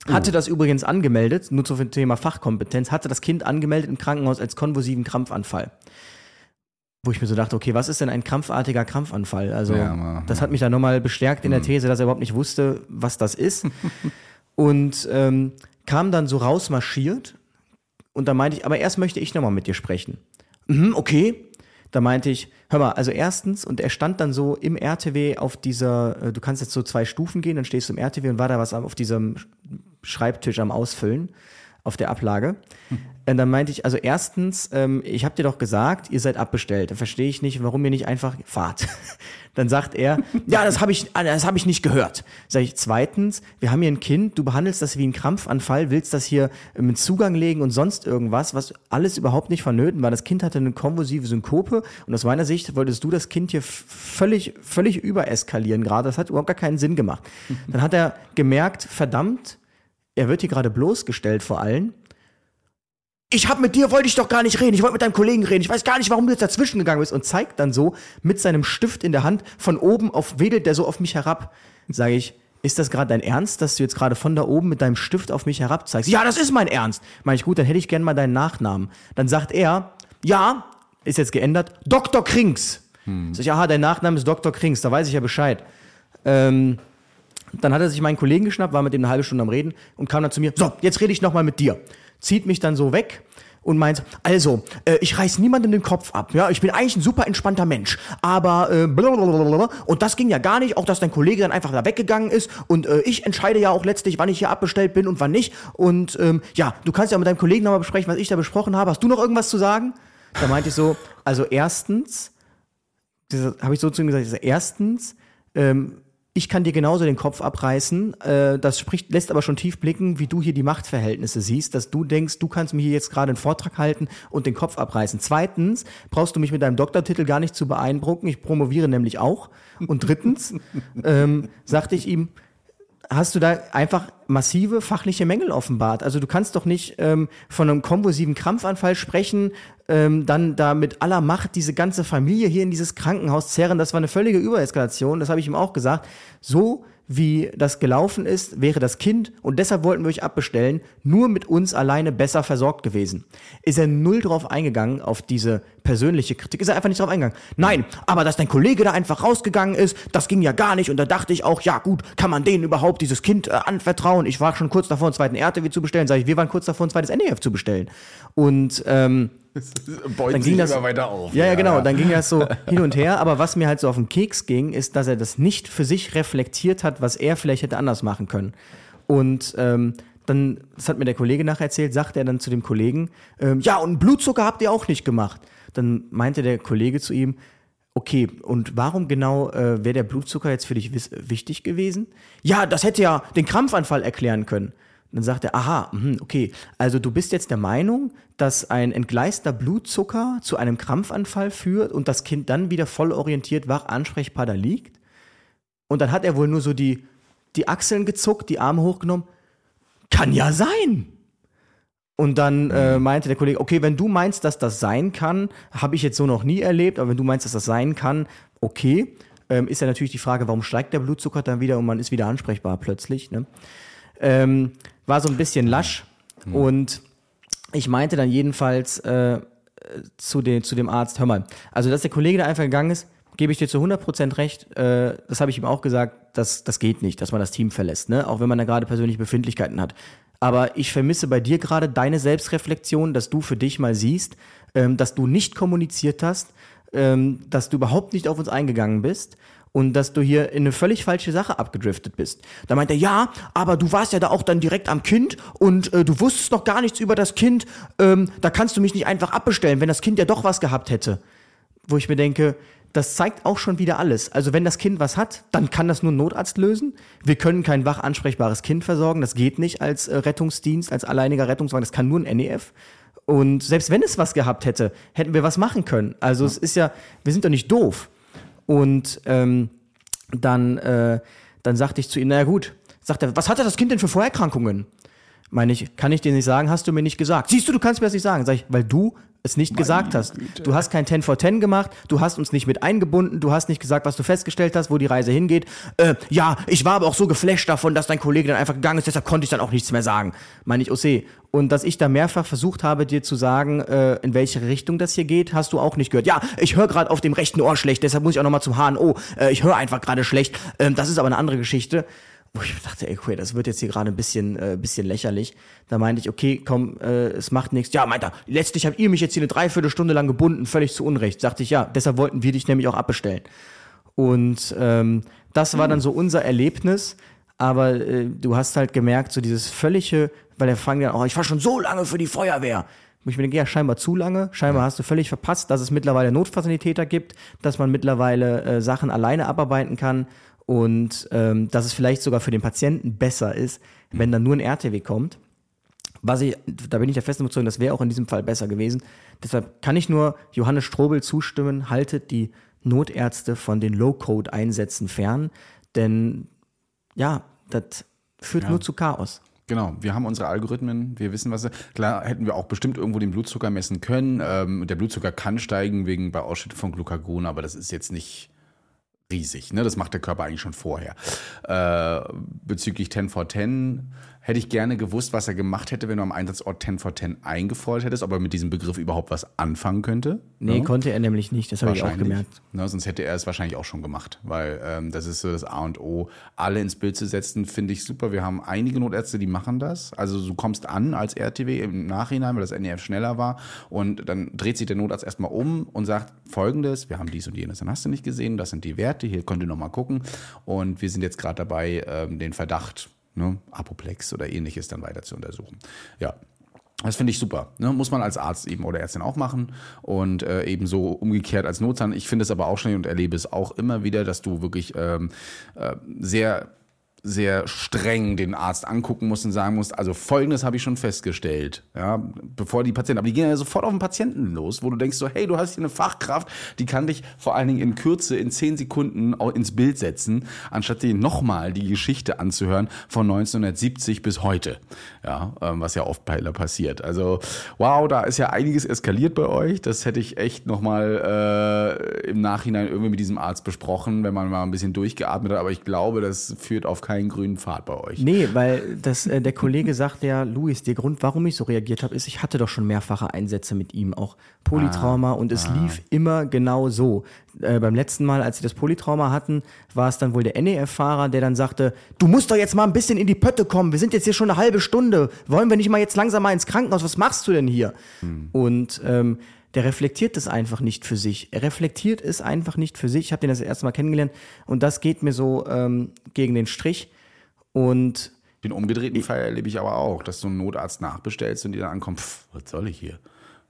Speaker 2: Hatte das übrigens angemeldet, nur zum Thema Fachkompetenz, hatte das Kind angemeldet im Krankenhaus als konvulsiven Krampfanfall. Wo ich mir so dachte, okay, was ist denn ein krampfartiger Krampfanfall? Also,
Speaker 1: Ja, aber-
Speaker 2: das hat mich dann nochmal bestärkt in der These, dass er überhaupt nicht wusste, was das ist. und ähm, kam dann so rausmarschiert und da meinte ich, aber erst möchte ich nochmal mit dir sprechen. Mhm, okay. Da meinte ich, hör mal, also erstens, und er stand dann so im RTW auf dieser, äh, du kannst jetzt so zwei Stufen gehen, dann stehst du im RTW und war da was auf diesem Schreibtisch am Ausfüllen, auf der Ablage. Und dann meinte ich, also erstens, ähm, ich habe dir doch gesagt, ihr seid abbestellt. Da verstehe ich nicht, warum ihr nicht einfach fahrt. Dann sagt er, ja, das habe ich, das habe ich nicht gehört. Sag ich, zweitens, wir haben hier ein Kind, du behandelst das wie ein Krampfanfall, willst das hier mit Zugang legen und sonst irgendwas, was alles überhaupt nicht vonnöten war. Das Kind hatte eine konvulsive Synkope und aus meiner Sicht wolltest du das Kind hier völlig, völlig übereskalieren gerade. Das hat überhaupt gar keinen Sinn gemacht. Dann hat er gemerkt, verdammt, er wird hier gerade bloßgestellt vor allen. Ich habe mit dir wollte ich doch gar nicht reden. Ich wollte mit deinem Kollegen reden. Ich weiß gar nicht, warum du jetzt dazwischen gegangen bist und zeigt dann so mit seinem Stift in der Hand von oben auf wedelt der so auf mich herab. Sage ich, ist das gerade dein Ernst, dass du jetzt gerade von da oben mit deinem Stift auf mich herab zeigst? Ja, das ist mein Ernst. Meine ich, gut, dann hätte ich gern mal deinen Nachnamen. Dann sagt er, ja, ist jetzt geändert, Dr. Krings. Hm. Sag ich, aha, dein Nachname ist Dr. Krings, da weiß ich ja Bescheid. Ähm, dann hat er sich meinen Kollegen geschnappt, war mit dem eine halbe Stunde am Reden und kam dann zu mir, so, jetzt rede ich nochmal mit dir. Zieht mich dann so weg und meint, also, äh, ich reiß niemandem den Kopf ab, ja, ich bin eigentlich ein super entspannter Mensch, aber äh, blablabla. und das ging ja gar nicht, auch dass dein Kollege dann einfach da weggegangen ist und äh, ich entscheide ja auch letztlich, wann ich hier abbestellt bin und wann nicht und ähm, ja, du kannst ja mit deinem Kollegen nochmal besprechen, was ich da besprochen habe, hast du noch irgendwas zu sagen? Da meinte ich so, also erstens, habe ich so zu ihm gesagt, erstens, ähm, ich kann dir genauso den Kopf abreißen. Äh, das spricht, lässt aber schon tief blicken, wie du hier die Machtverhältnisse siehst, dass du denkst, du kannst mir hier jetzt gerade einen Vortrag halten und den Kopf abreißen. Zweitens brauchst du mich mit deinem Doktortitel gar nicht zu beeindrucken. Ich promoviere nämlich auch. Und drittens ähm, sagte ich ihm, hast du da einfach massive fachliche Mängel offenbart. Also du kannst doch nicht ähm, von einem konvulsiven Krampfanfall sprechen, ähm, dann da mit aller Macht diese ganze Familie hier in dieses Krankenhaus zerren. Das war eine völlige Übereskalation, das habe ich ihm auch gesagt. So wie das gelaufen ist, wäre das Kind, und deshalb wollten wir euch abbestellen, nur mit uns alleine besser versorgt gewesen. Ist er null drauf eingegangen, auf diese persönliche Kritik, ist er einfach nicht drauf eingegangen. Nein, aber dass dein Kollege da einfach rausgegangen ist, das ging ja gar nicht, und da dachte ich auch, ja gut, kann man denen überhaupt dieses Kind äh, anvertrauen? Ich war schon kurz davor, einen zweiten RTW zu bestellen, sage ich, wir waren kurz davor, ein zweites NEF zu bestellen. Und, ähm,
Speaker 1: Beut
Speaker 2: dann ging das
Speaker 1: immer weiter auf.
Speaker 2: Ja, ja, genau. Dann ging das so hin und her. Aber was mir halt so auf den Keks ging, ist, dass er das nicht für sich reflektiert hat, was er vielleicht hätte anders machen können. Und ähm, dann, das hat mir der Kollege nachher erzählt, sagte er dann zu dem Kollegen, ähm, ja, und Blutzucker habt ihr auch nicht gemacht. Dann meinte der Kollege zu ihm, okay, und warum genau äh, wäre der Blutzucker jetzt für dich wichtig gewesen? Ja, das hätte ja den Krampfanfall erklären können dann sagt er, aha, mh, okay, also du bist jetzt der Meinung, dass ein entgleister Blutzucker zu einem Krampfanfall führt und das Kind dann wieder voll orientiert wach ansprechbar da liegt? Und dann hat er wohl nur so die, die Achseln gezuckt, die Arme hochgenommen. Kann ja sein. Und dann äh, mhm. meinte der Kollege, okay, wenn du meinst, dass das sein kann, habe ich jetzt so noch nie erlebt, aber wenn du meinst, dass das sein kann, okay. Ähm, ist ja natürlich die Frage, warum steigt der Blutzucker dann wieder und man ist wieder ansprechbar plötzlich. Ne? Ähm, war so ein bisschen lasch. Mhm. Und ich meinte dann jedenfalls äh, zu, den, zu dem Arzt, hör mal, also dass der Kollege da einfach gegangen ist, gebe ich dir zu 100% recht. Äh, das habe ich ihm auch gesagt, das, das geht nicht, dass man das Team verlässt, ne? auch wenn man da gerade persönliche Befindlichkeiten hat. Aber ich vermisse bei dir gerade deine Selbstreflexion, dass du für dich mal siehst, ähm, dass du nicht kommuniziert hast, ähm, dass du überhaupt nicht auf uns eingegangen bist und dass du hier in eine völlig falsche Sache abgedriftet bist. Da meint er, ja, aber du warst ja da auch dann direkt am Kind und äh, du wusstest noch gar nichts über das Kind, ähm, da kannst du mich nicht einfach abbestellen, wenn das Kind ja doch was gehabt hätte. Wo ich mir denke, das zeigt auch schon wieder alles. Also wenn das Kind was hat, dann kann das nur ein Notarzt lösen. Wir können kein wach ansprechbares Kind versorgen, das geht nicht als äh, Rettungsdienst, als alleiniger Rettungswagen, das kann nur ein NEF. Und selbst wenn es was gehabt hätte, hätten wir was machen können. Also ja. es ist ja, wir sind doch nicht doof. Und ähm, dann, äh, dann sagte ich zu ihm, naja gut, sagt er, was hatte das Kind denn für Vorerkrankungen? Meine ich, kann ich dir nicht sagen, hast du mir nicht gesagt. Siehst du, du kannst mir das nicht sagen. Sag ich, weil du es nicht Meine gesagt hast. Güte. Du hast kein 10 for 10 gemacht, du hast uns nicht mit eingebunden, du hast nicht gesagt, was du festgestellt hast, wo die Reise hingeht. Äh, ja, ich war aber auch so geflasht davon, dass dein Kollege dann einfach gegangen ist, deshalb konnte ich dann auch nichts mehr sagen. Meine ich, Ose. Und dass ich da mehrfach versucht habe, dir zu sagen, äh, in welche Richtung das hier geht, hast du auch nicht gehört. Ja, ich höre gerade auf dem rechten Ohr schlecht, deshalb muss ich auch nochmal zum HNO. Äh, ich höre einfach gerade schlecht. Ähm, das ist aber eine andere Geschichte wo ich dachte, ey, okay, das wird jetzt hier gerade ein bisschen, äh, bisschen lächerlich. Da meinte ich, okay, komm, äh, es macht nichts. Ja, meint er, letztlich habt ihr mich jetzt hier eine Dreiviertelstunde lang gebunden, völlig zu Unrecht. Sagte ich, ja, deshalb wollten wir dich nämlich auch abbestellen. Und ähm, das war dann so unser Erlebnis. Aber äh, du hast halt gemerkt, so dieses völlige, weil der fangen dann, oh, ich war schon so lange für die Feuerwehr. Wo ich mir denke, ja, scheinbar zu lange. Scheinbar hast du völlig verpasst, dass es mittlerweile Notfazilitäter gibt, dass man mittlerweile äh, Sachen alleine abarbeiten kann und ähm, dass es vielleicht sogar für den Patienten besser ist, wenn dann nur ein RTW kommt. Was ich, da bin ich der festen Überzeugung, das wäre auch in diesem Fall besser gewesen. Deshalb kann ich nur Johannes Strobel zustimmen, haltet die Notärzte von den Low-Code-Einsätzen fern, denn ja, das führt ja. nur zu Chaos.
Speaker 1: Genau, wir haben unsere Algorithmen, wir wissen, was. Klar hätten wir auch bestimmt irgendwo den Blutzucker messen können. Ähm, der Blutzucker kann steigen wegen bei Ausschüttung von Glucagon, aber das ist jetzt nicht riesig. Ne? Das macht der Körper eigentlich schon vorher. Äh, bezüglich 10 for 10 hätte ich gerne gewusst, was er gemacht hätte, wenn du am Einsatzort 10 for 10 eingefordert hättest, ob er mit diesem Begriff überhaupt was anfangen könnte.
Speaker 2: Nee,
Speaker 1: ne?
Speaker 2: konnte er nämlich nicht, das habe ich auch gemerkt.
Speaker 1: Ne, sonst hätte er es wahrscheinlich auch schon gemacht, weil ähm, das ist so das A und O. Alle ins Bild zu setzen, finde ich super. Wir haben einige Notärzte, die machen das. Also du kommst an als RTW im Nachhinein, weil das NEF schneller war und dann dreht sich der Notarzt erstmal um und sagt folgendes, wir haben dies und jenes, dann hast du nicht gesehen, das sind die Werte, hier könnt ihr nochmal gucken und wir sind jetzt gerade dabei, ähm, den Verdacht, ne, Apoplex oder ähnliches dann weiter zu untersuchen. Ja, das finde ich super. Ne? Muss man als Arzt eben oder Ärztin auch machen und äh, ebenso umgekehrt als Notzahn. Ich finde es aber auch schnell und erlebe es auch immer wieder, dass du wirklich ähm, äh, sehr sehr streng den Arzt angucken musst und sagen musst, also folgendes habe ich schon festgestellt, ja, bevor die Patienten, aber die gehen ja sofort auf den Patienten los, wo du denkst so, hey, du hast hier eine Fachkraft, die kann dich vor allen Dingen in Kürze, in zehn Sekunden ins Bild setzen, anstatt dir nochmal die Geschichte anzuhören von 1970 bis heute, ja, ähm, was ja oft bei passiert. Also, wow, da ist ja einiges eskaliert bei euch, das hätte ich echt nochmal äh, im Nachhinein irgendwie mit diesem Arzt besprochen, wenn man mal ein bisschen durchgeatmet hat, aber ich glaube, das führt auf keinen grünen Pfad bei euch.
Speaker 2: Nee, weil das, äh, der Kollege sagt ja, Luis, der Grund, warum ich so reagiert habe, ist, ich hatte doch schon mehrfache Einsätze mit ihm, auch Polytrauma und es lief immer genau so. Äh, beim letzten Mal, als sie das Polytrauma hatten, war es dann wohl der NEF-Fahrer, der dann sagte, du musst doch jetzt mal ein bisschen in die Pötte kommen, wir sind jetzt hier schon eine halbe Stunde, wollen wir nicht mal jetzt langsam mal ins Krankenhaus, was machst du denn hier? Und ähm, der reflektiert das einfach nicht für sich. Er reflektiert es einfach nicht für sich. Ich habe den das erste Mal kennengelernt und das geht mir so ähm, gegen den Strich. Und
Speaker 1: Den umgedrehten Fall erlebe ich aber auch, dass du einen Notarzt nachbestellst und die dann ankommt, pff, was soll ich hier?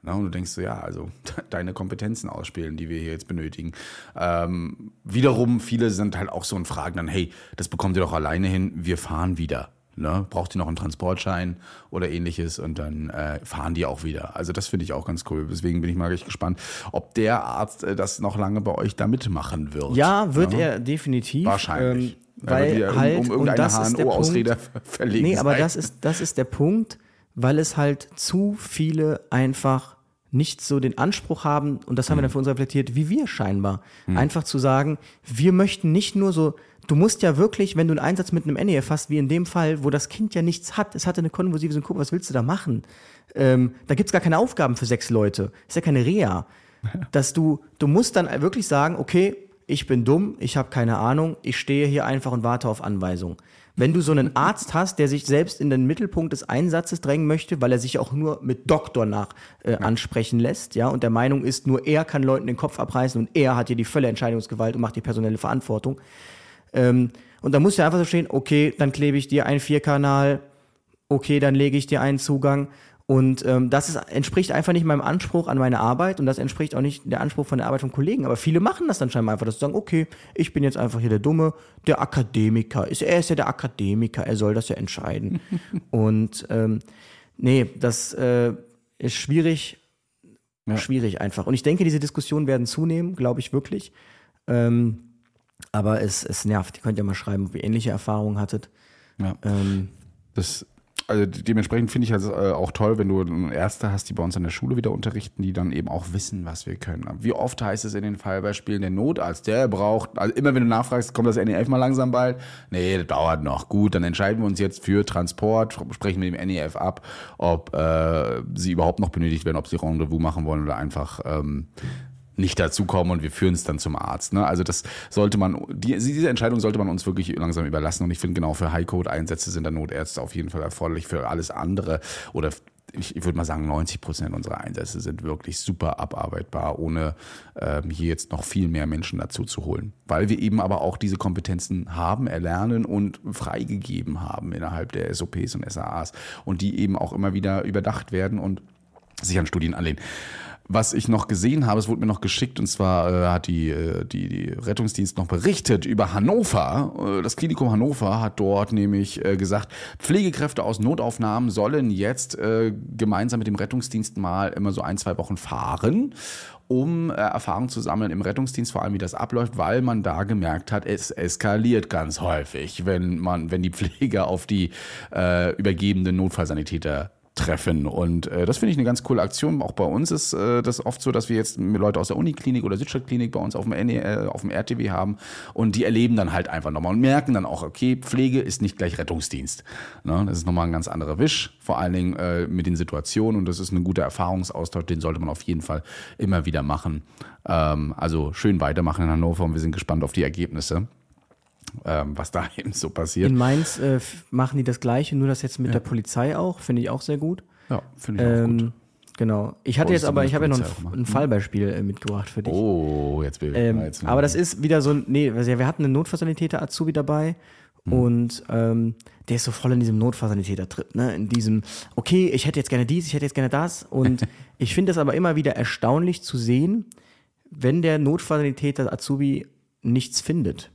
Speaker 1: Na, und du denkst so, ja, also deine Kompetenzen ausspielen, die wir hier jetzt benötigen. Ähm, wiederum, viele sind halt auch so und fragen dann, hey, das bekommt ihr doch alleine hin, wir fahren wieder. Ne? Braucht ihr noch einen Transportschein oder ähnliches und dann äh, fahren die auch wieder. Also das finde ich auch ganz cool. Deswegen bin ich mal richtig gespannt, ob der Arzt äh, das noch lange bei euch da mitmachen wird.
Speaker 2: ja, wird
Speaker 1: ne?
Speaker 2: er definitiv.
Speaker 1: Wahrscheinlich.
Speaker 2: Ähm, weil
Speaker 1: um-
Speaker 2: halt,
Speaker 1: um
Speaker 2: und
Speaker 1: irgendeine HNO-Ausrede verlegen
Speaker 2: Nee, aber
Speaker 1: sein.
Speaker 2: das ist, das ist der Punkt, weil es halt zu viele einfach nicht so den Anspruch haben, und das haben wir dann für uns reflektiert, wie wir scheinbar. Einfach zu sagen, wir möchten nicht nur so, du musst ja wirklich, wenn du einen Einsatz mit einem NEF hast, wie in dem Fall, wo das Kind ja nichts hat, es hatte eine konvulsive Synkope, was willst du da machen? Ähm, da gibt's gar keine Aufgaben für sechs Leute. Ist ja keine Reha. Dass du, du musst dann wirklich sagen, okay, ich bin dumm, ich habe keine Ahnung, ich stehe hier einfach und warte auf Anweisung. Wenn du so einen Arzt hast, der sich selbst in den Mittelpunkt des Einsatzes drängen möchte, weil er sich auch nur mit Doktor nach äh, ansprechen lässt, ja, und der Meinung ist, nur er kann Leuten den Kopf abreißen und er hat hier die volle Entscheidungsgewalt und macht die personelle Verantwortung. Ähm, und da musst du einfach so stehen, okay, dann klebe ich dir einen Vierkanal, okay, dann lege ich dir einen Zugang. Und ähm, das ist, entspricht einfach nicht meinem Anspruch an meine Arbeit und das entspricht auch nicht der Anspruch von der Arbeit von Kollegen. Aber viele machen das dann scheinbar einfach, dass sie sagen, okay, ich bin jetzt einfach hier der Dumme, der Akademiker. Ist, er ist ja der Akademiker, er soll das ja entscheiden. und ähm, nee, das äh, ist schwierig, schwierig einfach. Und ich denke, diese Diskussionen werden zunehmen, glaube ich wirklich. Ähm, aber es, es nervt. Ihr könnt ja mal schreiben, ob ihr ähnliche Erfahrungen hattet.
Speaker 1: Ja.
Speaker 2: Ähm,
Speaker 1: Das, also dementsprechend finde ich also äh, auch toll, wenn du Ärzte hast, die bei uns an der Schule wieder unterrichten, die dann eben auch wissen, was wir können. Wie oft heißt es in den Fallbeispielen, der Notarzt, der braucht, also immer wenn du nachfragst, kommt das NEF mal langsam bald? Nee, das dauert noch. Gut, dann entscheiden wir uns jetzt für Transport, sprechen mit dem NEF ab, ob äh, sie überhaupt noch benötigt werden, ob sie Rendezvous machen wollen oder einfach ähm, nicht dazukommen und wir führen es dann zum Arzt. Ne? Also das sollte man, die, diese Entscheidung sollte man uns wirklich langsam überlassen. Und ich finde genau für High-Code-Einsätze sind dann Notärzte auf jeden Fall erforderlich. Für alles andere oder ich, ich würde mal sagen, 90 Prozent unserer Einsätze sind wirklich super abarbeitbar, ohne ähm, hier jetzt noch viel mehr Menschen dazu zu holen. Weil wir eben aber auch diese Kompetenzen haben, erlernen und freigegeben haben innerhalb der SOPs und SAAs und die eben auch immer wieder überdacht werden und sich an Studien anlehnen. Was ich noch gesehen habe, es wurde mir noch geschickt, und zwar äh, hat die, äh, die, die Rettungsdienst noch berichtet über Hannover. Äh, das Klinikum Hannover hat dort nämlich äh, gesagt, Pflegekräfte aus Notaufnahmen sollen jetzt äh, gemeinsam mit dem Rettungsdienst mal immer so ein, zwei Wochen fahren um äh, Erfahrung zu sammeln im Rettungsdienst, vor allem wie das abläuft, weil man da gemerkt hat, es eskaliert ganz häufig, wenn man, wenn die Pfleger auf die äh, übergebenden Notfallsanitäter treffen. Und äh, das finde ich eine ganz coole Aktion. Auch bei uns ist äh, das oft so, dass wir jetzt Leute aus der Uniklinik oder Südstadtklinik bei uns auf dem, NE, auf dem RTW haben und die erleben dann halt einfach nochmal und merken dann auch, okay, Pflege ist nicht gleich Rettungsdienst. Ne? Das ist nochmal ein ganz anderer Wisch, vor allen Dingen äh, mit den Situationen und das ist ein guter Erfahrungsaustausch, den sollte man auf jeden Fall immer wieder machen. Ähm, also schön weitermachen in Hannover und wir sind gespannt auf die Ergebnisse. Ähm, was da eben so passiert.
Speaker 2: In Mainz äh, machen die das Gleiche, nur das jetzt mit der Polizei auch, finde ich auch sehr gut.
Speaker 1: Ja, finde ich auch gut.
Speaker 2: Ähm, genau. Ich hatte jetzt aber, ich habe ja noch ein, ein Fallbeispiel äh, mitgebracht für dich.
Speaker 1: Oh, jetzt will
Speaker 2: Ähm,
Speaker 1: jetzt
Speaker 2: aber das ist wieder so ein, nee, also ja, wir hatten einen Notfallsanitäter Azubi dabei
Speaker 1: Hm.
Speaker 2: und ähm, der ist so voll in diesem Notfallsanitäter-Trip, ne? In diesem, okay, ich hätte jetzt gerne dies, ich hätte jetzt gerne das. Und ich finde es aber immer wieder erstaunlich zu sehen, wenn der Notfallsanitäter Azubi nichts findet.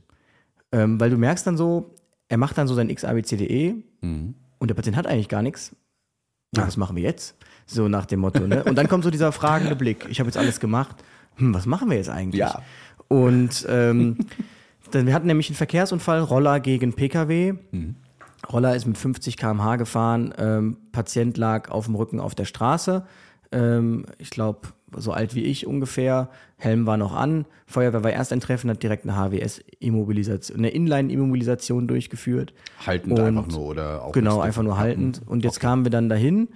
Speaker 2: Ähm, weil du merkst dann so, er macht dann so sein XABCDE
Speaker 1: Mhm.
Speaker 2: und der Patient hat eigentlich gar nichts. Ja, was machen wir jetzt? So nach dem Motto, ne? Und dann kommt so dieser fragende Blick. Ich habe jetzt alles gemacht. Hm, was machen wir jetzt eigentlich?
Speaker 1: Ja.
Speaker 2: Und ähm, dann, wir hatten nämlich einen Verkehrsunfall, Roller gegen Pkw. Roller ist mit 50 km/h gefahren, ähm, Patient lag auf dem Rücken auf der Straße. Ähm, ich glaube, so alt wie ich ungefähr. Helm war noch an. Feuerwehr war erst eintreffen, hat direkt eine HWS-Immobilisation, eine Inline-Immobilisation durchgeführt.
Speaker 1: haltend
Speaker 2: Und-
Speaker 1: einfach nur oder auch
Speaker 2: Genau, einfach nur haltend. Und jetzt kamen wir dann dahin.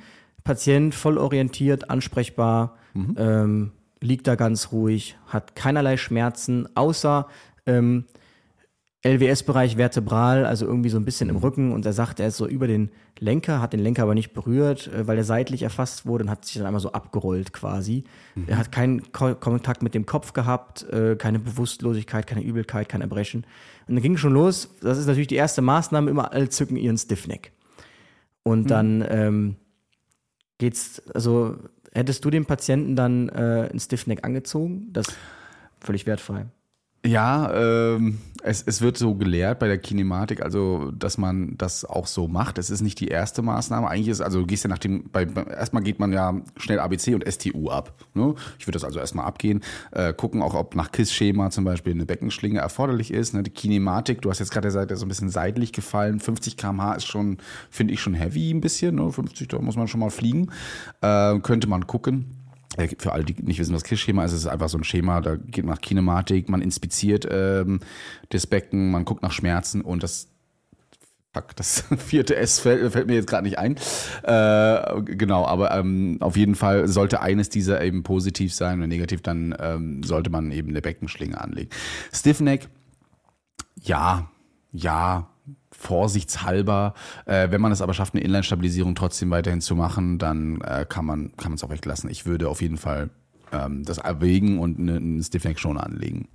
Speaker 2: Patient voll orientiert, ansprechbar,
Speaker 1: Mhm.
Speaker 2: ähm, liegt da ganz ruhig, hat keinerlei Schmerzen, außer ähm, LWS-Bereich vertebral, also irgendwie so ein bisschen
Speaker 1: Mhm.
Speaker 2: im Rücken. Und er sagt, er ist so über den Lenker, hat den Lenker aber nicht berührt, äh, weil er seitlich erfasst wurde und hat sich dann einmal so abgerollt quasi.
Speaker 1: Mhm.
Speaker 2: Er hat keinen Ko Kontakt mit dem Kopf gehabt, äh, keine Bewusstlosigkeit, keine Übelkeit, kein Erbrechen. Und dann ging schon los. Das ist natürlich die erste Maßnahme, immer alle zücken ihren Stiffneck. Und dann ähm, geht's, also hättest du dem Patienten dann äh, ein Stiffneck angezogen? Das völlig wertfrei.
Speaker 1: Ja, ähm, es, es wird so gelehrt bei der Kinematik, also dass man das auch so macht. Es ist nicht die erste Maßnahme. Eigentlich ist, also du gehst ja nach dem, bei, erstmal geht man ja schnell ABC und STU ab. Ne? Ich würde das also erstmal abgehen, äh, gucken auch, ob nach KISS-Schema zum Beispiel eine Beckenschlinge erforderlich ist. Ne? Die Kinematik, du hast jetzt gerade gesagt, so ein bisschen seitlich gefallen. 50 km/h ist schon, finde ich, schon heavy ein bisschen. Ne? 50, da muss man schon mal fliegen. Äh, könnte man gucken. Äh, Für alle, die nicht wissen, was KISS-Schema ist, ist es einfach so ein Schema, da geht man nach Kinematik, man inspiziert ähm, das Becken, man guckt nach Schmerzen und das Fuck, das vierte S fällt, fällt mir jetzt gerade nicht ein. Äh, genau, aber ähm, auf jeden Fall sollte eines dieser eben positiv sein und negativ, dann ähm, sollte man eben eine Beckenschlinge anlegen. Stiffneck, ja, ja, vorsichtshalber. Äh, wenn man es aber schafft, eine Inline-Stabilisierung trotzdem weiterhin zu machen, dann äh, kann man kann man es auch weglassen. Ich würde auf jeden Fall ähm, das erwägen und eine, einen Stiffneck schon anlegen.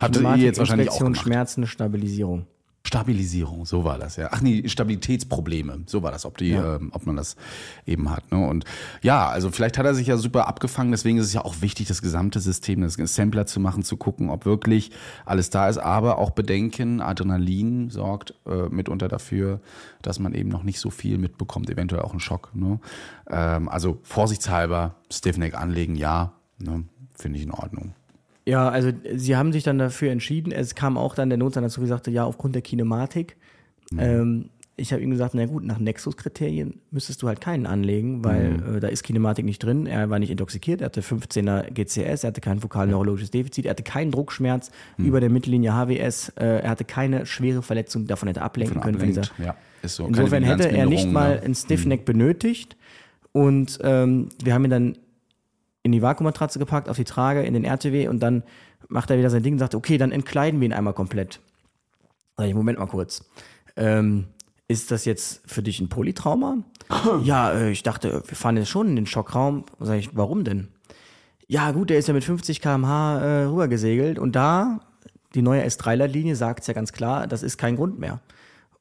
Speaker 1: Hatte ihr jetzt wahrscheinlich auch gemacht.
Speaker 2: Schmerzen, Stabilisierung.
Speaker 1: Stabilisierung, so war das, ja. Ach nee, Stabilitätsprobleme, so war das, ob die, ähm, ob man das eben hat. Ne? Und ja, also vielleicht hat er sich ja super abgefangen, deswegen ist es ja auch wichtig, das gesamte System, das Sampler zu machen, zu gucken, ob wirklich alles da ist, aber auch bedenken, Adrenalin sorgt äh, mitunter dafür, dass man eben noch nicht so viel mitbekommt, eventuell auch ein Schock. Ne? Ähm, also vorsichtshalber Stiffneck anlegen, ja, ne? finde ich in Ordnung.
Speaker 2: Ja, also sie haben sich dann dafür entschieden. Es kam auch dann der Notstand dazu, gesagt, ja, aufgrund der Kinematik. Ähm, ich habe ihm gesagt, na gut, nach Nexus-Kriterien müsstest du halt keinen anlegen, weil äh, da ist Kinematik nicht drin. Er war nicht intoxikiert, er hatte 15er GCS, er hatte kein vokal-neurologisches Defizit, er hatte keinen Druckschmerz über der Mittellinie HWS, äh, er hatte keine schwere Verletzung, die davon hätte ablenken
Speaker 1: Von
Speaker 2: können.
Speaker 1: ablenkt, ja, ist so.
Speaker 2: Insofern hätte er nicht mal
Speaker 1: ne?
Speaker 2: ein Stiffneck benötigt. Und ähm, wir haben ihn dann in die Vakuummatratze gepackt, auf die Trage, in den RTW und dann macht er wieder sein Ding und sagt, okay, dann entkleiden wir ihn einmal komplett. Sag ich, Moment mal kurz. Ähm, ist das jetzt für dich ein Polytrauma? ja, äh, ich dachte, wir fahren jetzt schon in den Schockraum. Sag ich, warum denn? Ja, gut, der ist ja mit 50 km/h äh, rübergesegelt und da, die neue S3-Leitlinie sagt es ja ganz klar, das ist kein Grund mehr.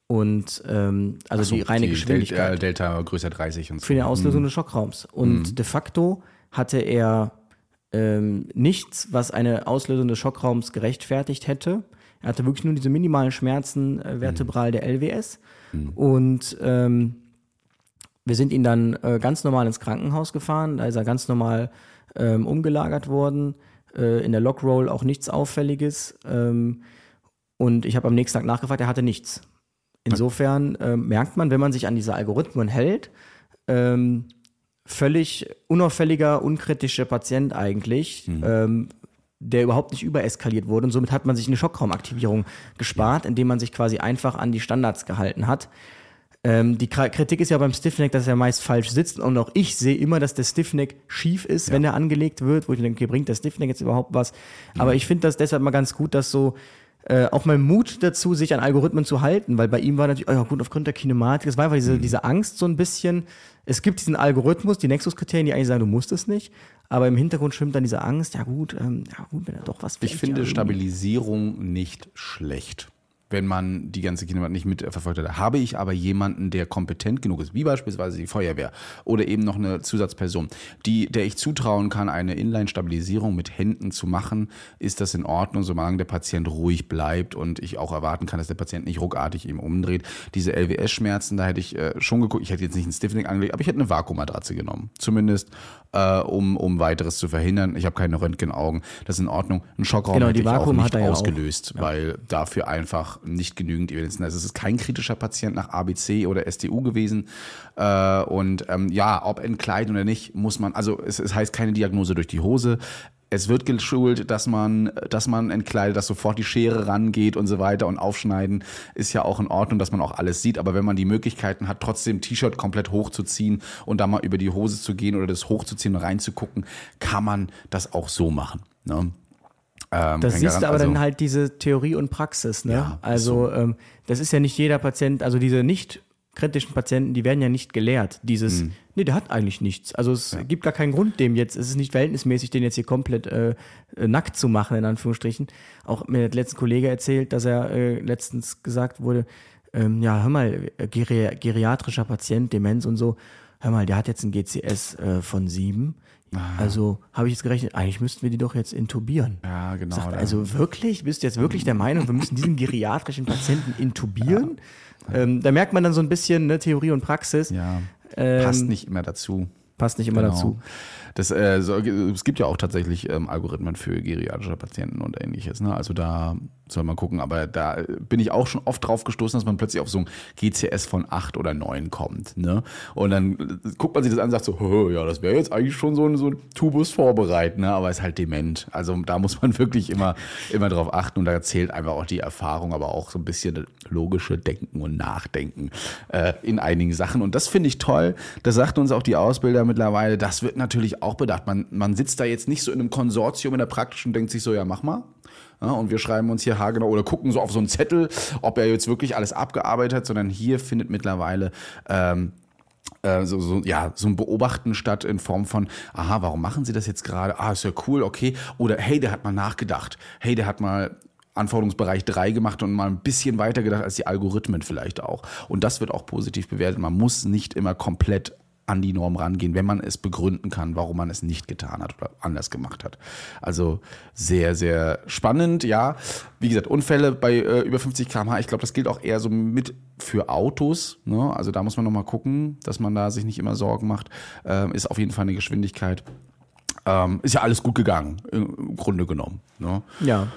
Speaker 2: Und ähm, also
Speaker 1: so,
Speaker 2: die reine
Speaker 1: die
Speaker 2: Geschwindigkeit
Speaker 1: Delta, Delta größer 30 und so.
Speaker 2: für die Auslösung des Schockraums. Und de facto hatte er ähm, nichts, was eine Auslösung des Schockraums gerechtfertigt hätte. Er hatte wirklich nur diese minimalen Schmerzen äh, vertebral der LWS. Und ähm, wir sind ihn dann äh, ganz normal ins Krankenhaus gefahren. Da ist er ganz normal ähm, umgelagert worden. Äh, in der Lockroll auch nichts Auffälliges. Ähm, und ich habe am nächsten Tag nachgefragt, er hatte nichts. Insofern äh, merkt man, wenn man sich an diese Algorithmen hält, ähm, völlig unauffälliger, unkritischer Patient eigentlich, ähm, der überhaupt nicht übereskaliert wurde. Und somit hat man sich eine Schockraumaktivierung gespart, indem man sich quasi einfach an die Standards gehalten hat. Ähm, die Kritik ist ja beim Stiffneck, dass er meist falsch sitzt. Und auch ich sehe immer, dass der Stiffneck schief ist, wenn er angelegt wird, wo ich denke, okay, bringt der Stiffneck jetzt überhaupt was? Aber ich finde das deshalb mal ganz gut, dass so äh, auch mein Mut dazu, sich an Algorithmen zu halten, weil bei ihm war natürlich, oh ja gut, aufgrund der Kinematik, es war einfach diese, diese Angst so ein bisschen. Es gibt diesen Algorithmus, die Nexus-Kriterien, die eigentlich sagen, du musst es nicht, aber im Hintergrund schwimmt dann diese Angst, ja gut, ähm, ja gut, wenn er doch was
Speaker 1: Ich finde
Speaker 2: ja,
Speaker 1: Stabilisierung nicht schlecht. Wenn man die ganze Kinematik nicht mitverfolgt hat. Habe ich aber jemanden, der kompetent genug ist, wie beispielsweise die Feuerwehr oder eben noch eine Zusatzperson, die, der ich zutrauen kann, eine Inline-Stabilisierung mit Händen zu machen, ist das in Ordnung, solange der Patient ruhig bleibt und ich auch erwarten kann, dass der Patient nicht ruckartig ihm umdreht. Diese LWS-Schmerzen, da hätte ich äh, schon geguckt, ich hätte jetzt nicht einen Stiffening angelegt, aber ich hätte eine Vakuummatratze genommen. Zumindest, äh, um, um weiteres zu verhindern. Ich habe keine Röntgenaugen, das ist in Ordnung. Ein Schockraum
Speaker 2: Genau,
Speaker 1: hätte
Speaker 2: die
Speaker 1: ich auch
Speaker 2: Vakuum
Speaker 1: nicht
Speaker 2: hat ja auch.
Speaker 1: ausgelöst, weil dafür einfach nicht genügend Evidenz. Also es ist kein kritischer Patient nach ABC oder STU gewesen. Äh, und ähm, ja, ob entkleiden oder nicht, muss man, also es, es heißt keine Diagnose durch die Hose. Es wird geschult, dass man, dass man entkleidet, dass sofort die Schere rangeht und so weiter und aufschneiden ist ja auch in Ordnung, dass man auch alles sieht. Aber wenn man die Möglichkeiten hat, trotzdem T-Shirt komplett hochzuziehen und da mal über die Hose zu gehen oder das hochzuziehen und reinzugucken, kann man das auch so machen. Ne? Ähm,
Speaker 2: Das
Speaker 1: kein
Speaker 2: siehst du
Speaker 1: Garant-
Speaker 2: aber
Speaker 1: also-
Speaker 2: dann halt diese Theorie und Praxis, ne?
Speaker 1: Ja, ist
Speaker 2: also ähm, das ist ja nicht jeder Patient, also diese nicht kritischen Patienten, die werden ja nicht gelehrt. Dieses,
Speaker 1: Mhm.
Speaker 2: nee, der hat eigentlich nichts. Also es gibt gar keinen Grund dem jetzt, es ist nicht verhältnismäßig, den jetzt hier komplett äh, äh, nackt zu machen, in Anführungsstrichen. Auch mir hat letzten Kollege erzählt, dass er äh, letztens gesagt wurde, ähm, ja, hör mal, äh, geri geriatrischer Patient, Demenz und so, hör mal, der hat jetzt ein GCS äh, von sieben.
Speaker 1: Ah.
Speaker 2: Also habe ich jetzt gerechnet, eigentlich müssten wir die doch jetzt intubieren.
Speaker 1: Ja, genau.
Speaker 2: Sagt, also wirklich? Bist du jetzt wirklich der Meinung, wir müssen diesen geriatrischen Patienten intubieren? Ähm, da merkt man dann so ein bisschen ne, Theorie und Praxis.
Speaker 1: ja,
Speaker 2: Ähm,
Speaker 1: passt nicht immer dazu.
Speaker 2: Passt nicht immer
Speaker 1: Genau.
Speaker 2: dazu.
Speaker 1: Das, äh, so, es gibt ja auch tatsächlich ähm, Algorithmen für geriatrische Patienten und ähnliches. Ne? Also da soll man gucken. Aber da bin ich auch schon oft drauf gestoßen, dass man plötzlich auf so ein GCS von 8 oder 9 kommt. Ne? Und dann guckt man sich das an und sagt so, "Hö, ja, das wäre jetzt eigentlich schon so ein, so ein Tubus vorbereitet, ne? aber ist halt dement. Also da muss man wirklich immer, immer drauf achten und da zählt einfach auch die Erfahrung, aber auch so ein bisschen logische Denken und Nachdenken äh, in einigen Sachen. Und das finde ich toll. Das sagt uns auch die Ausbilder mittlerweile. Das wird natürlich auch bedacht. Man, man sitzt da jetzt nicht so in einem Konsortium in der praktischen und denkt sich so, ja, mach mal. Ja, und wir schreiben uns hier haargenau oder gucken so auf so einen Zettel, ob er jetzt wirklich alles abgearbeitet hat, sondern hier findet mittlerweile ähm, äh, so, so, ja, so ein Beobachten statt in Form von, aha, warum machen Sie das jetzt gerade? Ah, ist ja cool, okay. Oder hey, der hat mal nachgedacht. Hey, der hat mal Anforderungsbereich 3 gemacht und mal ein bisschen weiter gedacht als die Algorithmen vielleicht auch. Und das wird auch positiv bewertet. Man muss nicht immer komplett an die Norm rangehen, wenn man es begründen kann, warum man es nicht getan hat oder anders gemacht hat. Also sehr, sehr spannend, ja. Wie gesagt, Unfälle bei äh, über 50 km/h, ich glaube, das gilt auch eher so mit für Autos. Ne? Also da muss man nochmal gucken, dass man da sich nicht immer Sorgen macht. Ähm, ist auf jeden Fall eine Geschwindigkeit. Ähm, ist ja alles gut gegangen, im Grunde genommen. Ne?
Speaker 2: Ja.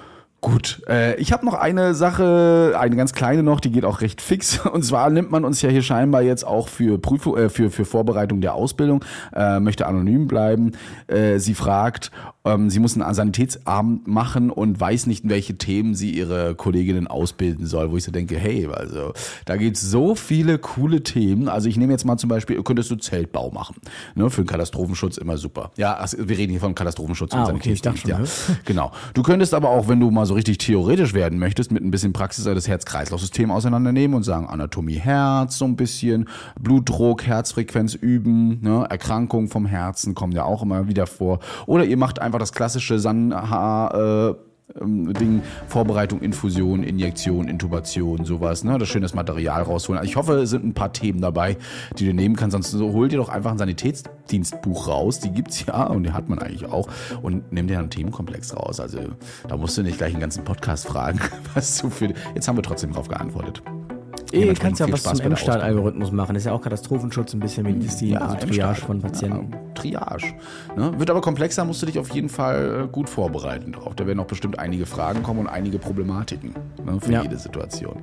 Speaker 1: Gut, äh, ich habe noch eine Sache, eine ganz kleine noch, die geht auch recht fix. Und zwar nimmt man uns ja hier scheinbar jetzt auch für Prüfung, äh, für für Vorbereitung der Ausbildung, äh, möchte anonym bleiben. Äh, sie fragt, ähm, sie muss einen Sanitätsabend machen und weiß nicht, in welche Themen sie ihre Kolleginnen ausbilden soll. Wo ich so denke, hey, also da gibt's so viele coole Themen. Also ich nehme jetzt mal zum Beispiel, könntest du Zeltbau machen, ne, für den Katastrophenschutz immer super. Ja, also wir reden hier von Katastrophenschutz
Speaker 2: Ah,
Speaker 1: und
Speaker 2: okay, ich dachte
Speaker 1: Sanitätsdienst,
Speaker 2: schon,
Speaker 1: ja. Genau. Du könntest aber auch, wenn du mal so richtig theoretisch werden möchtest, mit ein bisschen Praxis das Herz-Kreislauf-System auseinandernehmen und sagen, Anatomie Herz so ein bisschen, Blutdruck, Herzfrequenz üben, ne? Erkrankungen vom Herzen kommen ja auch immer wieder vor. Oder ihr macht einfach das klassische Sanha, äh, ähm, Dingen, Vorbereitung, Infusion, Injektion, Intubation, sowas, ne? Das schönes Material rausholen. Ich hoffe, es sind ein paar Themen dabei, die du nehmen kannst. Sonst so, hol dir doch einfach ein Sanitätsdienstbuch raus. Die gibt's ja und die hat man eigentlich auch. Und nimm dir einen Themenkomplex raus. Also da musst du nicht gleich einen ganzen Podcast fragen, was du für. Jetzt haben wir trotzdem drauf geantwortet.
Speaker 2: Ihr
Speaker 1: Dementsprechend
Speaker 2: kannst ja was
Speaker 1: Spaß
Speaker 2: zum M-Stahl-Algorithmus machen. Das ist ja auch Katastrophenschutz, ein bisschen Medizin, also Triage von Patienten.
Speaker 1: Ja, Triage. Ne? Wird aber komplexer, musst du dich auf jeden Fall äh, gut vorbereiten drauf. Da werden auch bestimmt einige Fragen kommen und einige Problematiken ne, für
Speaker 2: Ja.
Speaker 1: jede Situation.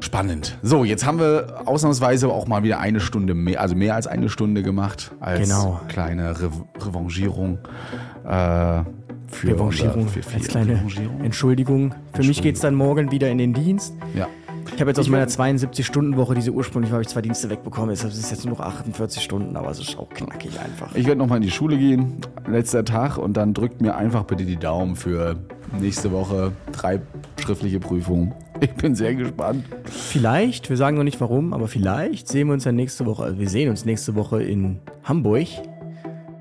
Speaker 1: Spannend. So, jetzt haben wir ausnahmsweise auch mal wieder eine Stunde mehr, also mehr als eine Stunde gemacht als
Speaker 2: Genau.
Speaker 1: kleine Re Revanchierung. Äh, für
Speaker 2: Revanchierung,
Speaker 1: unser- für viel
Speaker 2: als kleine. Entschuldigung. Für mich geht's dann morgen wieder in den Dienst.
Speaker 1: Ja.
Speaker 2: Ich habe jetzt aus meiner
Speaker 1: werd-
Speaker 2: 72-Stunden-Woche, diese ursprünglich war ich zwei Dienste wegbekommen, deshalb ist es jetzt nur noch 48 Stunden, aber es ist auch knackig einfach.
Speaker 1: Ich werde nochmal in die Schule gehen, letzter Tag, und dann drückt mir einfach bitte die Daumen für nächste Woche drei schriftliche Prüfungen. Ich bin sehr gespannt.
Speaker 2: Vielleicht, wir sagen noch nicht warum, aber vielleicht sehen wir uns ja nächste Woche, also wir sehen uns nächste Woche in Hamburg.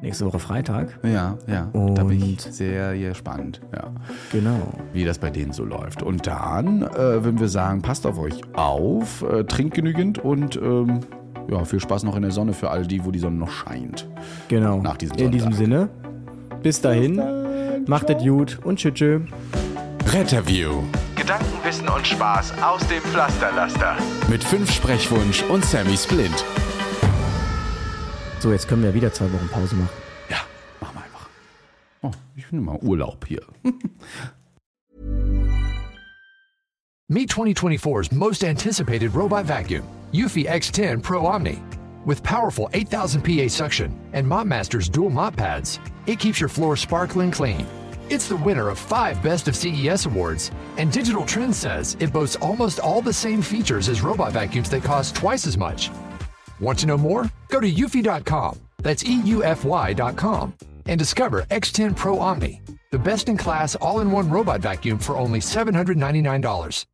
Speaker 2: Nächste Woche Freitag.
Speaker 1: Ja, ja. da bin ich
Speaker 2: Und-
Speaker 1: sehr gespannt, ja,
Speaker 2: Genau.
Speaker 1: wie das bei denen so läuft. Und dann äh, würden wir sagen, passt auf euch auf, äh, trinkt genügend und ähm, ja, viel Spaß noch in der Sonne für all die, wo die Sonne noch scheint.
Speaker 2: Genau.
Speaker 1: Nach diesem
Speaker 2: In diesem
Speaker 1: Sonntag.
Speaker 2: Sinne, bis dahin, macht es gut und tschüss. tschüss.
Speaker 4: Retterview. Gedanken, Wissen und Spaß aus dem Pflasterlaster.
Speaker 1: Mit fünf Sprechwunsch und Sammy Splint.
Speaker 2: So, jetzt können wir wieder zwei Wochen Pause machen.
Speaker 1: Ja, machen wir einfach. Oh, ich nehme mal Urlaub hier.
Speaker 6: Meet 2024's most anticipated robot vacuum, Eufy X10 Pro Omni. With powerful 8000 PA suction and MopMaster's dual mop pads, it keeps your floor sparkling clean. It's the winner of five Best of CES awards, and Digital Trends says it boasts almost all the same features as robot vacuums that cost twice as much. Want to know more? Go to eufy.com, that's EUFY.com, and discover X10 Pro Omni, the best in class all in one robot vacuum for only $799.